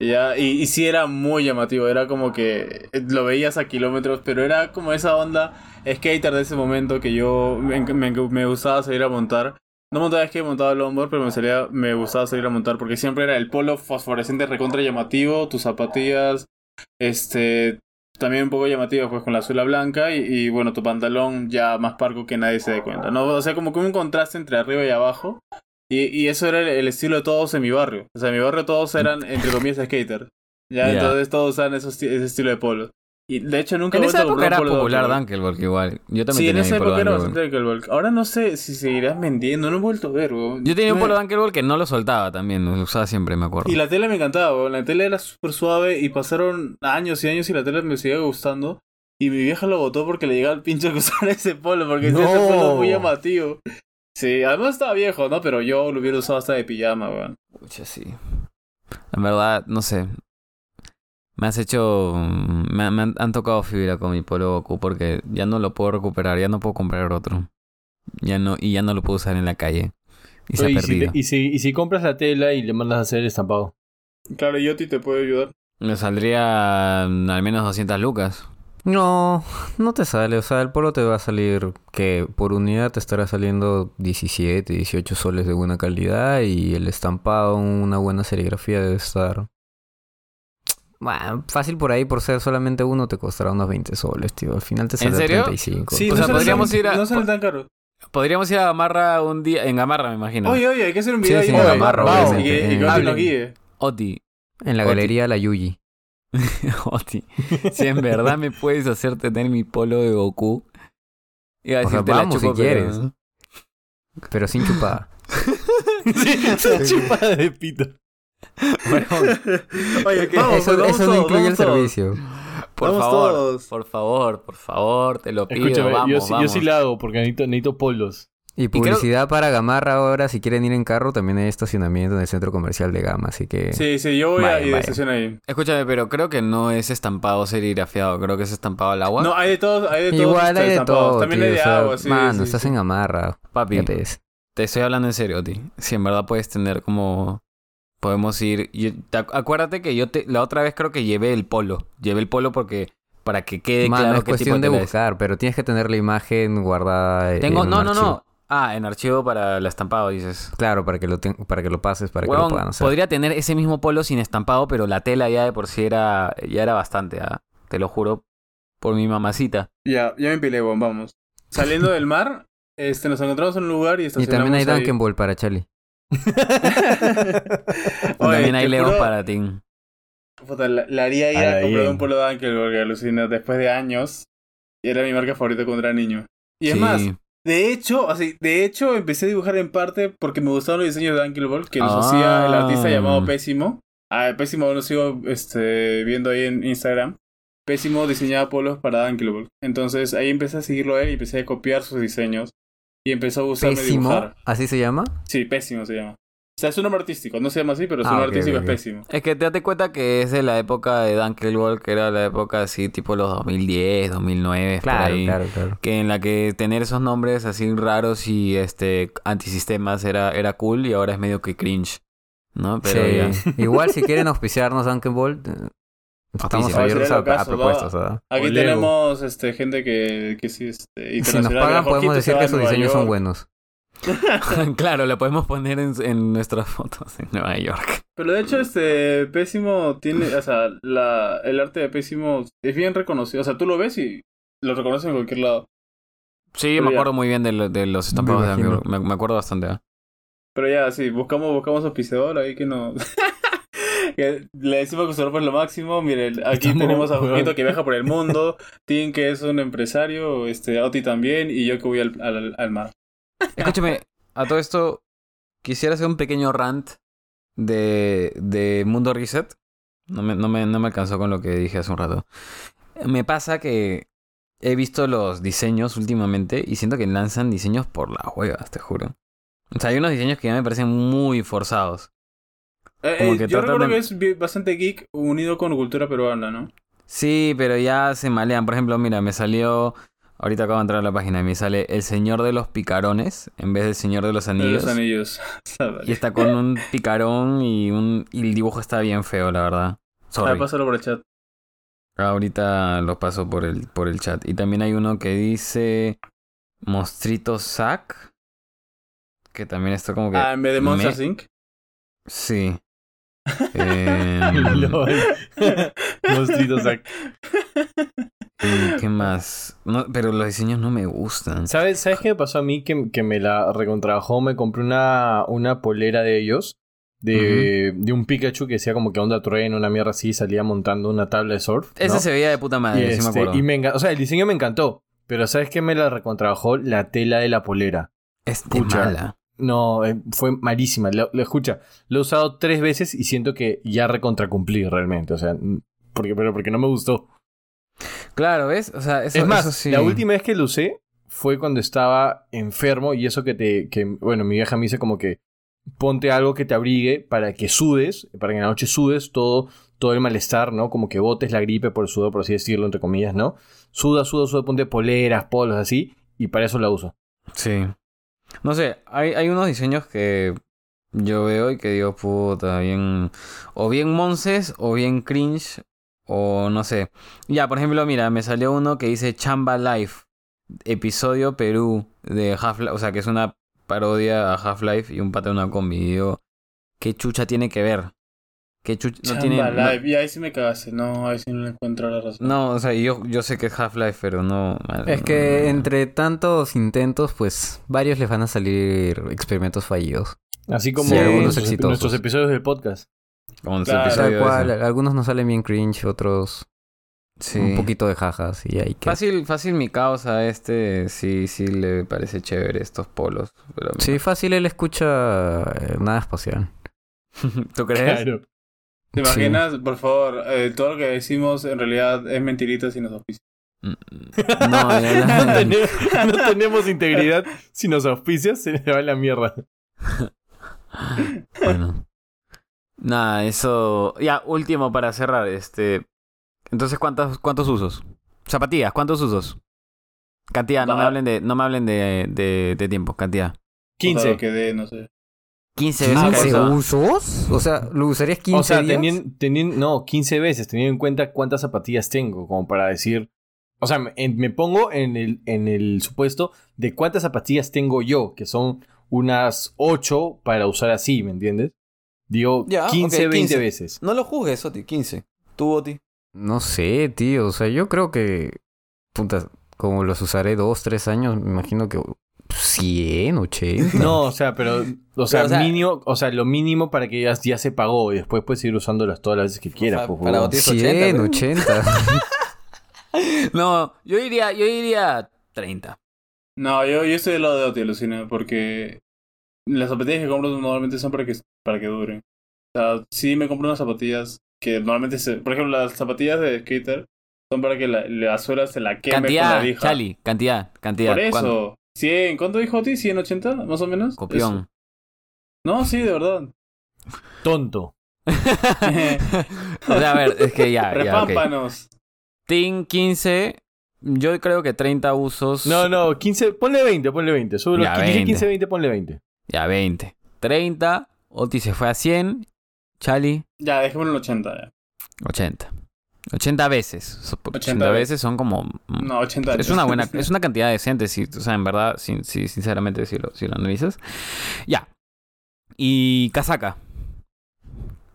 Ya, y, sí era muy llamativo. Era como que lo veías a kilómetros, pero era como esa onda skater de ese momento que yo me, me, me gustaba salir a montar. No montaba skate, montaba longboard, pero me, salía, me gustaba salir a montar porque siempre era el polo fosforescente recontra llamativo, tus zapatillas, este, también un poco llamativo pues con la suela blanca y, bueno, tu pantalón ya más parco que nadie se dé cuenta, ¿no? O sea, como un contraste entre arriba y abajo. Y, y eso era el, el estilo de todos en mi barrio. O sea, en mi barrio todos eran, entre comillas, skaters. Ya, entonces todos usaban esos, ti- ese estilo de polo. Y de hecho nunca En he esa época era polo popular. Dunkelbolk igual. Yo también Sí, en esa mi época era bastante Dunkelbolk. Ahora no sé si seguirás vendiendo, no he vuelto a ver, weón. Yo tenía un polo Dunkelbolk que no lo soltaba también, lo usaba siempre, me acuerdo. Y la tela me encantaba, weón. La tela era súper suave y pasaron años y años y la tela me seguía gustando. Y mi vieja lo votó porque le llegaba el pincho que usar ese polo, porque ese No. polo es muy llamativo. Sí, además estaba viejo, ¿no? Pero yo lo hubiera usado hasta de pijama, weón. Pucha, sí. En verdad, no sé. Me has hecho. Me, me han, han tocado fibra con mi polo Goku porque ya no lo puedo recuperar, ya no puedo comprar otro. Ya no, y ya no lo puedo usar en la calle. Y se Oye, ha y, si, perdido. y, si, y si compras la tela y le mandas a hacer el estampado. Claro, Yoti te puede ayudar. Me saldría mm, al menos 200 lucas. No, no te sale, o sea, el polo te va a salir que por unidad te estará saliendo 17, 18 soles de buena calidad y el estampado, una buena serigrafía debe estar... Bueno, fácil por ahí, por ser solamente uno te costará unos 20 soles, tío. Al final te sale serio? 35. Sí, O no sea, sale podríamos tan- ir a- No sale tan caro. Podríamos ir a Gamarra un día. En Gamarra, me imagino. Oye, oye, hay que hacer un video sí, ahí en en Gamarra, obviamente. Y que, y que En- Oti. En la Oti. galería La Yuyi. Oti. Si en verdad me puedes hacer tener mi polo de Goku. Iba a O sea, decirte la vamos si chupo, pero- quieres. Pero sin chupada. Esa chupada de pito. Bueno, Oye, ¿qué? eso Vamos, eso vamos no todos, incluye el vamos todos. servicio. por Vamos favor, todos. por favor, por favor, te lo pido, Escúchame, vamos, yo, sí- yo vamos. sí la hago porque necesito, necesito polos. Y creo- publicidad para Gamarra ahora, si quieren ir en carro, también hay estacionamiento en el centro comercial de Gama, así que... Sí, sí, yo voy a Vaya, y de vaya. estación ahí. Escúchame, pero creo que no es estampado serigrafiado, creo que es estampado al agua. No, hay de todos, hay de todos Igual hay de todo, También tío, hay de o sea, agua, sí. Mano, sí, estás sí. en Gamarra. Papi, te estoy hablando en serio, ti. Si en verdad puedes tener como... Podemos ir... yo- te ac- acuérdate que yo te, la otra vez creo que llevé el polo. Llevé el polo porque... Para que quede Mano, claro es qué tipo cuestión de buscar, pero tienes que tener la imagen guardada Tengo... en No, no, no. Ah, en archivo para el estampado, dices. Claro, para que lo, ten- para que lo pases, para que lo puedan hacer. podría tener ese mismo polo sin estampado, pero la tela ya de por sí era, ya era bastante, ah, te lo juro, por mi mamacita. Ya, ya me empilé, bon, vamos. Saliendo del mar, este, nos encontramos en un lugar y Y estacionamos también hay. Duncan Ball para Charlie. Oye, También hay juro, para ti. la, la haría ir A comprar un polo de Dunkel porque alucina después de años. Y era mi marca favorita cuando era niño. Y es Sí. más, de hecho, así, de hecho, empecé a dibujar en parte porque me gustaban los diseños de Dunkel Ball que los Ah. hacía el artista llamado Pésimo. Ah, Pésimo lo sigo este, viendo ahí en Instagram. Pésimo diseñaba polos para Dunkel Ball. Entonces ahí empecé a seguirlo a él y empecé a copiar sus diseños. Y empezó a gustarme Pésimo, dibujar. ¿así se llama? Sí, Pésimo se llama. Sea, es un nombre artístico. No se llama así, pero su Ah, nombre artístico es Pésimo. Es que te date cuenta que es de la época de Dunkelwall, que era la época así, tipo los 2010, 2009, por Claro, ahí. claro, claro. Que en la que tener esos nombres así raros y este antisistemas era, era cool y ahora es medio que cringe. ¿No? Pero Sí. ya. Igual si quieren auspiciarnos Duncan Ball, eh, estamos abiertos a, a propuestas. ¿verdad? Aquí tenemos este, gente que, que sí, este, Si nos internacional. pagan podemos decir que sus diseños son buenos. claro, lo podemos poner en, en nuestras fotos en Nueva York. Pero de hecho, este Pésimo tiene, o sea, la, el arte de Pésimo es bien reconocido. O sea, tú lo ves y lo reconoces en cualquier lado. Sí, Pero me ya. acuerdo muy bien de, lo- de los estampados de. Me, me acuerdo bastante. ¿ah? Pero ya, sí, buscamos, buscamos auspiciador ahí que no. que le decimos que su ropa es lo máximo. Miren, aquí Estamos- tenemos a weón. que viaja por el mundo, Tim que es un empresario, este, Oti también, y yo que voy al, al, al mar. Escúchame, a todo esto, quisiera hacer un pequeño rant de, de Mundo Reset. No me, no, me, no me alcanzó con lo que dije hace un rato. Me pasa que he visto los diseños últimamente y siento que lanzan diseños por las huevas, te juro. O sea, hay unos diseños que ya me parecen muy forzados. Eh, Como eh, que yo recuerdo de- que es bastante geek unido con cultura peruana, ¿no? Sí, pero ya se malean. Por ejemplo, mira, me salió. Ahorita acabo de entrar a la página y me sale El Señor de los Picarones en vez del Señor de los De Anillos. los anillos. Y está con un picarón y un y el dibujo está bien feo, la verdad. Ah, Sorry. pásalo por el chat. Ahorita lo paso por el, por el chat. Y también hay uno que dice Monstrito Zack. Que también está como que. Ah, en vez de Monsters me- Inc. Sí. Em, Lol. Monstruito ¿y ¿Qué más? No, pero los diseños no me gustan. ¿Sabes, ¿Sabes qué me pasó a mí? Que, que me la recontrabajó. Me compré una, una polera de ellos. De, de un Pikachu que decía como que onda trueno, una mierda así. Salía montando una tabla de surf. Ese ¿no? se veía de puta y, madre, sí me este, acuerdo. y me O sea, el diseño me encantó. Pero ¿sabes qué me la recontrabajó? La tela de la polera. Es mala. No, eh, fue malísima. Lo, lo escucha. Lo he usado tres veces y siento que ya recontracumplí realmente. O sea, porque, pero porque no me gustó. Claro, ¿ves? O sea, eso, es más, eso sí. la última vez que lo usé fue cuando estaba enfermo y eso que te, que, bueno, mi vieja me dice como que ponte algo que te abrigue para que sudes, para que en la noche sudes todo, todo el malestar, ¿no? Como que botes la gripe por el sudor, por así decirlo, entre comillas, ¿no? Suda, suda, suda, ponte poleras, polos, así, y para eso la uso. Sí. No sé, hay, hay unos diseños que yo veo y que digo, puta, bien. O bien monces, o bien cringe, o no sé. Ya, por ejemplo, mira, me salió uno que dice Chamba Life, episodio Perú de Half-Life, o sea, que es una parodia a Half-Life y un pata de una combi. Y digo, ¿qué chucha tiene que ver? ¿Qué chucha? No Chamba tiene. no- Live. Y ahí sí me cagaste. No, ahí sí no le encuentro la razón. No, o sea, yo, yo sé que es Half-Life, pero no. Es que no. entre tantos intentos, pues varios les van a salir experimentos fallidos. Así como Sí, algunos nuestros, exitosos. nuestros episodios del podcast. Como en su Claro. episodio Tal ese. cual, algunos nos salen bien cringe, otros Sí. un poquito de jajas y hay que... Fácil, fácil mi causa este, sí, sí le parece chévere estos polos. Pero Sí, fácil él escucha eh, nada espacial. ¿Tú crees? Claro. ¿Te imaginas? Por favor, eh, todo lo que decimos en realidad es mentirita sin nos auspicia. Mm, No, ya no, no. tenemos, no tenemos integridad. Si nos auspicias, se le va la mierda. Bueno. Nada, eso. Ya, último para cerrar. Este. Entonces, ¿cuántos, cuántos usos? Zapatillas, ¿cuántos usos? Cantidad, no me hablen de, no me hablen de, de, de tiempo, cantidad. 15. Lo que dé, no sé. 15 veces cada 15 uso. usos? O sea, ¿lo usarías 15 O sea, días? teniendo, teniendo- no, 15 veces, teniendo en cuenta cuántas zapatillas tengo, como para decir. O sea, me, en- me pongo en el, en el supuesto de cuántas zapatillas tengo yo, que son unas 8 para usar así, ¿me entiendes? Digo, Ya, 15, ok, 20 15. veces. No lo juzgues, Oti, 15. Tú, Oti. No sé, tío. O sea, yo creo que. Puta, como los usaré dos, tres años, me imagino que. 100, 80. No, o sea, pero, o sea, o sea- mínimo, o sea, lo mínimo para que ya, ya se pagó y después puedes ir usándolas todas las veces que quieras. sea, pues, para botis- 100, 80, 80. No, yo diría, yo diría 30. No, yo, yo estoy del lado de Oti, alucina, porque las zapatillas que compro normalmente son para que, para que duren. O sea, sí me compro unas zapatillas que normalmente se... Por ejemplo, las zapatillas de skater son para que la, la suela se la queme con Cantidad, la lija. Chali, cantidad, cantidad. Por ¿Cuánto? eso. 100, ¿cuánto dijo Oti? ¿180 más o menos? Copión. Eso. No, sí, de verdad. Tonto. o sea, a ver, es que ya. Repámpanos. Team 15, yo creo que 30 usos. No, no, 15, ponle 20, ponle 20. Sube los dije 20. 15, 20, ponle 20. Ya, 20. 30, Oti se fue a 100, Chali, Ya, dejémoslo en 80 ya. 80. 80 veces. So- porque 80 80 veces son como... mm, No, 80 Es una buena, es una cantidad decente, si, o sea, en verdad, si, si- sinceramente, si lo, si lo analizas. Ya. Y casaca.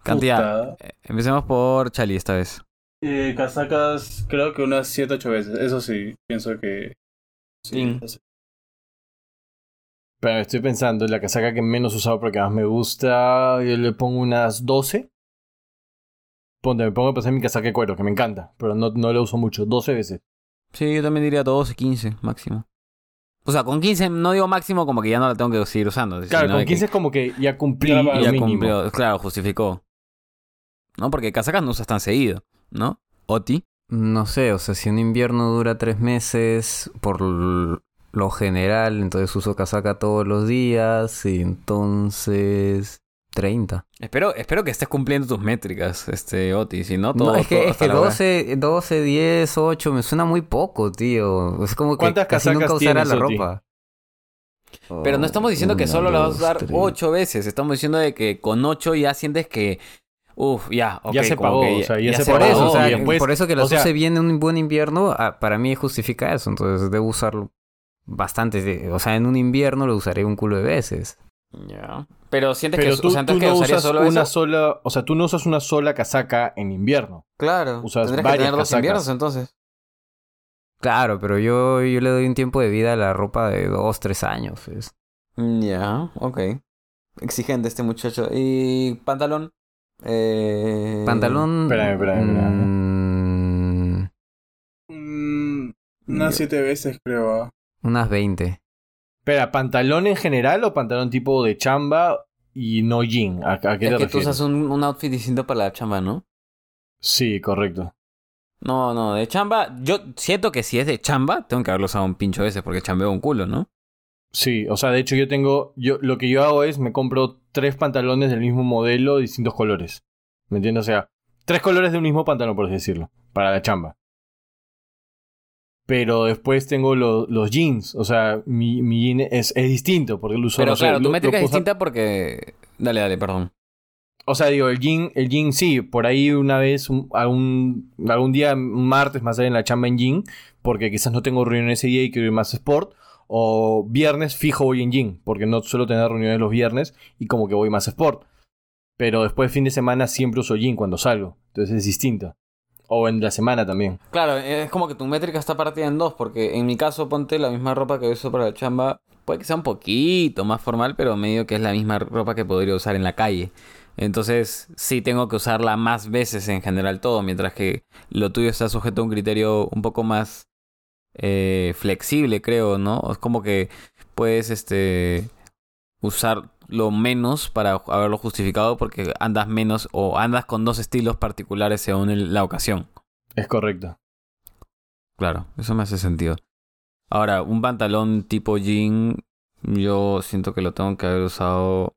Cantidad. Eh, Empecemos por Chali esta vez. Eh, casacas, creo que unas 7, 8 veces. Eso sí, pienso que. Sí, sí. Pero estoy pensando, la casaca que menos he usado porque más me gusta, yo le pongo unas 12. Ponte, me pongo a pensar en mi casaca de cuero, que me encanta, pero no, no la uso mucho, 12 veces. Sí, yo también diría 12, 15 máximo. O sea, con 15 no digo máximo como que ya no la tengo que seguir usando. Claro, con de que 15 es como que ya cumplí Ya lo va. ya mínimo. cumplió. Claro, justificó. ¿No? Porque casacas no usas tan seguido, ¿no? Oti. No sé, o sea, si un invierno dura tres meses, por lo general, entonces uso casaca todos los días, y entonces 30. Espero, espero que estés cumpliendo tus métricas, este Oti. Si no, todo. No, es que, todo es que la hora. 12, 12, 10, 8, me suena muy poco, tío. Es como que ¿Cuántas casi nunca tienes, la ropa. Pero no estamos diciendo que Una, solo la vas a usar tres. ocho veces. Estamos diciendo de que con ocho ya sientes que. Uf, ya, ok, Ya se pagó, que o sea, ya se Por pagó, eso, o sea, y después- por eso que las o sea- use bien en un buen invierno, ah, para mí justifica eso. Entonces debo usarlo bastante. de- O sea, en un invierno lo usaré un culo de veces. Ya. Pero sientes Pero que. tú, o sea, tú que no usarías usas solo una eso. sola, o sea, tú no usas una sola casaca en invierno. Claro. usas Tendrías que varias tener dos casacas. inviernos entonces. Claro, pero yo, yo le doy un tiempo de vida a la ropa de dos, tres años. Ya, ok. Exigente este muchacho. ¿Y pantalón? Eh... Pantalón. Espérame, espérame, espérame. mm, Mm, unas 7 veces, creo. Unas 20. Espera, ¿pantalón en general o pantalón tipo de chamba y no jean? ¿A, a qué Es te que tú usas un, un outfit distinto para la chamba, ¿no? Sí, correcto. No, no, de chamba. Yo siento que si es de chamba, tengo que haberlo usado un pincho veces porque chambeo un culo, ¿no? Sí, o sea, de hecho yo tengo, yo lo que yo hago es me compro tres pantalones del mismo modelo de distintos colores. ¿Me entiendes? O sea, tres colores de un mismo pantalón, por así decirlo, para la chamba. Pero después tengo lo- los jeans, o sea, mi, mi jean es, es distinto porque lo uso Pero no sé, claro, lo- tu lo métrica es distinta porque. Dale, dale, perdón. O sea, digo, el jean, el jean sí, por ahí una vez, un- algún, algún día, un martes más allá en la chamba en jean, porque quizás no tengo reunión ese día y quiero ir más sport. O viernes fijo voy en jean, porque no suelo tener reuniones los viernes y como que voy más sport. Pero después fin de semana siempre uso jean cuando salgo, entonces es distinto. O en la semana también. Claro, es como que tu métrica está partida en dos, porque en mi caso, ponte la misma ropa que uso para la chamba. Puede que sea un poquito más formal, pero medio que es la misma ropa que podría usar en la calle. Entonces, sí tengo que usarla más veces en general todo, mientras que lo tuyo está sujeto a un criterio un poco más eh, flexible, creo, ¿no? Es como que puedes este usarlo menos para haberlo justificado porque andas menos o andas con dos estilos particulares según la ocasión. Es correcto. Claro, eso me hace sentido. Ahora, un pantalón tipo jean, yo siento que lo tengo que haber usado.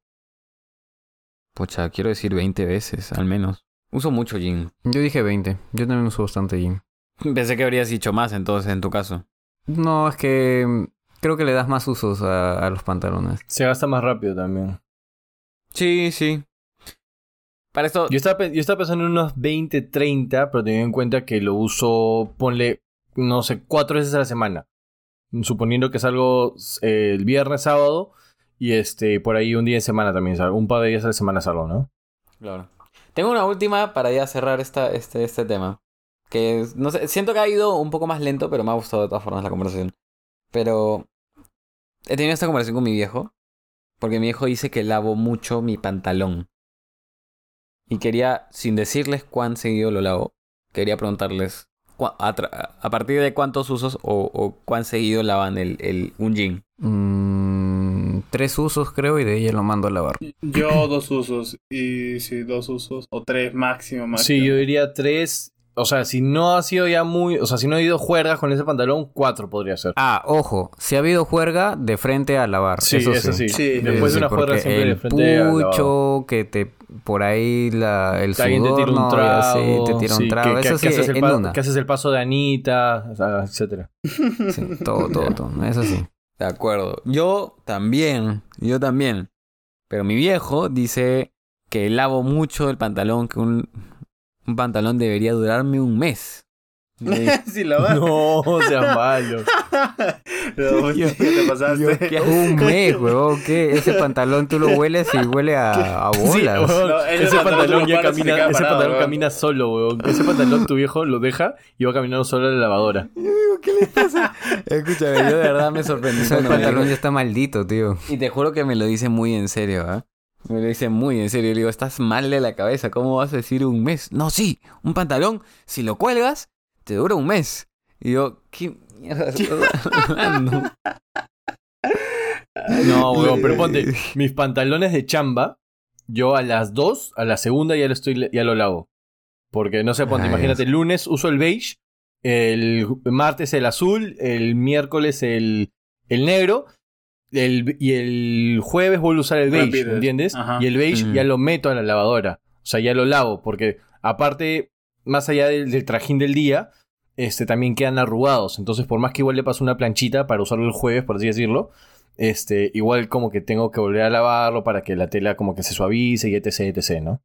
Pocha, quiero decir 20 veces, al menos. Uso mucho jean. Yo dije 20. Yo también uso bastante jean. Pensé que habrías dicho más entonces en tu caso. No, es que creo que le das más usos a, a los pantalones. Se gasta más rápido también. Sí, sí. Para esto, Yo estaba, yo estaba pensando en unos 20, 30, pero teniendo en cuenta que lo uso, ponle, no sé, cuatro veces a la semana. Suponiendo que salgo eh, el viernes, sábado, y este, por ahí un día de semana también salgo. Un par de días a la semana salgo, ¿no? Claro. Tengo una última para ya cerrar esta, este, este tema. Que no sé, siento que ha ido un poco más lento, pero me ha gustado de todas formas la conversación. Pero he tenido esta conversación con mi viejo. Porque mi viejo dice que lavo mucho mi pantalón. Y quería, sin decirles cuán seguido lo lavo, quería preguntarles a, a partir de cuántos usos o, o cuán seguido lavan el, el, un jean. Mm, tres usos creo y de ya lo mando a lavar. Yo dos usos. Y sí, dos usos. O tres máximo, máximo. Sí, yo diría tres. O sea, si no ha sido ya muy. O sea, si no ha ido juergas con ese pantalón, cuatro podría ser. Ah, ojo, si ha habido juerga, de frente a lavar. Sí, eso, eso sí. sí. Sí, Después Sí, de una juerga siempre de el frente a lavado. pucho, que te por ahí la, el Que alguien te sudor, tira un no, trago. sí, te tira sí, un trago. que- que- eso que sí, haces el en pa- una. que haces el paso de Anita, etcétera. Sí, todo, todo, todo. Eso sí. De acuerdo. Yo también, yo también. Pero mi viejo dice que lavo mucho el pantalón, que un, un pantalón debería durarme un mes. Sí, la vas. No, seas malo. No, Yo- ¿qué te pasaste? ¿qué Un mes, huevón, ¿qué? Ese pantalón tú lo hueles y huele a, a bolas. No, ese pantalón lo ya camina, ese parado, pantalón weón. camina solo, weón. Ese pantalón tu viejo lo deja y va caminando solo a la lavadora. Escúchame, yo de verdad me sorprendí. Ese pantalón ya está maldito, tío. Y te juro que me lo dice muy en serio, ¿ah? Me lo dice muy en serio. Le digo, estás mal de la cabeza. ¿Cómo vas a decir un mes? No, sí, un pantalón, si lo cuelgas, te dura un mes. Y yo, ¿qué mierda estás hablando? No, weón, pero ponte, mis pantalones de chamba, yo a las 2, a la segunda ya lo estoy ya lo lavo. Porque no sé, ponte, Ah, imagínate, el lunes uso el beige, el martes el azul, el miércoles el, el negro, el, y el jueves vuelvo a usar el beige, Repites. ¿entiendes? Ajá. Y el beige Mm. ya lo meto a la lavadora. O sea, ya lo lavo, porque aparte, más allá del, del trajín del día, este, también quedan arrugados. Entonces, por más que igual le paso una planchita para usarlo el jueves, por así decirlo, este, igual como que tengo que volver a lavarlo para que la tela como que se suavice y etc, etc, ¿no?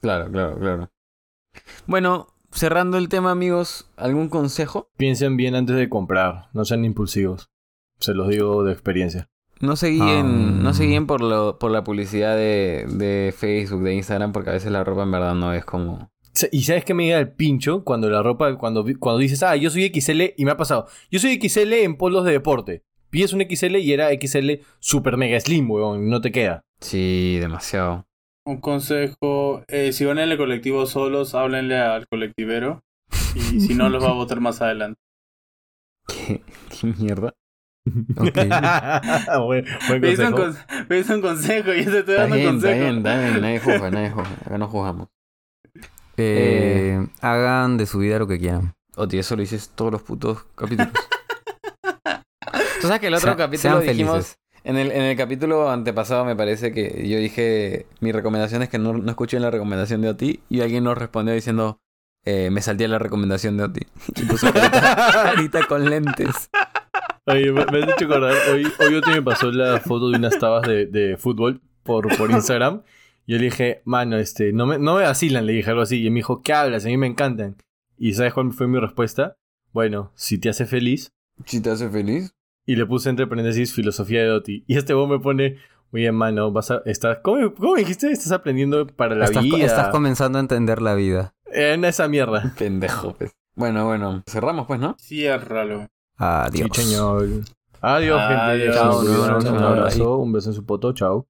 Claro, claro, claro. Bueno, cerrando el tema, amigos, ¿algún consejo? Piensen bien antes de comprar, no sean impulsivos. Se los digo de experiencia. No se guíen, Ah. no se guíen por, lo, por la publicidad de, de Facebook, de Instagram, porque a veces la ropa en verdad no es como... Y sabes que me llega el pincho cuando la ropa, cuando, cuando dices, ah, yo soy XL y me ha pasado. Yo soy XL en polos de deporte. Pides un XL y era XL super mega slim, weón, no te queda. Sí, demasiado. Un consejo, eh, si van en el colectivo solos, háblenle al colectivero. Y si no, los va a votar más adelante. ¿Qué, qué mierda? Ok. buen, buen Me hizo un, consejo. con- me hizo un consejo, yo te estoy Está dando bien, está consejo. bien, está bien, nadie juzga, nadie juzga. Acá no juzgamos. Eh, Hagan de su vida lo que quieran. Oti, eso lo dices todos los putos capítulos. Tú sabes que el otro capítulo sean dijimos... felices. En el, en el capítulo antepasado me parece que yo dije mi recomendación es que no, no escuchen la recomendación de Oti y alguien nos respondió diciendo eh, me salté la recomendación de Oti y puso carita, carita con lentes. Oye, me, me has hecho acordar, hoy, hoy otro me pasó la foto de unas tabas de, de fútbol por, por Instagram. Y yo le dije, mano, este, no me, no me vacilan, le dije algo así. Y él me dijo, ¿qué hablas? A mí me encantan. ¿Y sabes cuál fue mi respuesta? Bueno, si te hace feliz. Si te hace feliz. Y le puse entre paréntesis filosofía de Doti. Y este vos me pone, muy bien, mano, vas a, estás, ¿cómo, ¿cómo dijiste? Estás aprendiendo para la Estás, vida. estás comenzando a entender la vida. En esa mierda. Pendejo, pues. Bueno, bueno. Cerramos pues, ¿no? Ciérralo. Adiós. Sí, señor. Adiós, gente. Adiós. Chao. un abrazo, un beso en su poto, chao.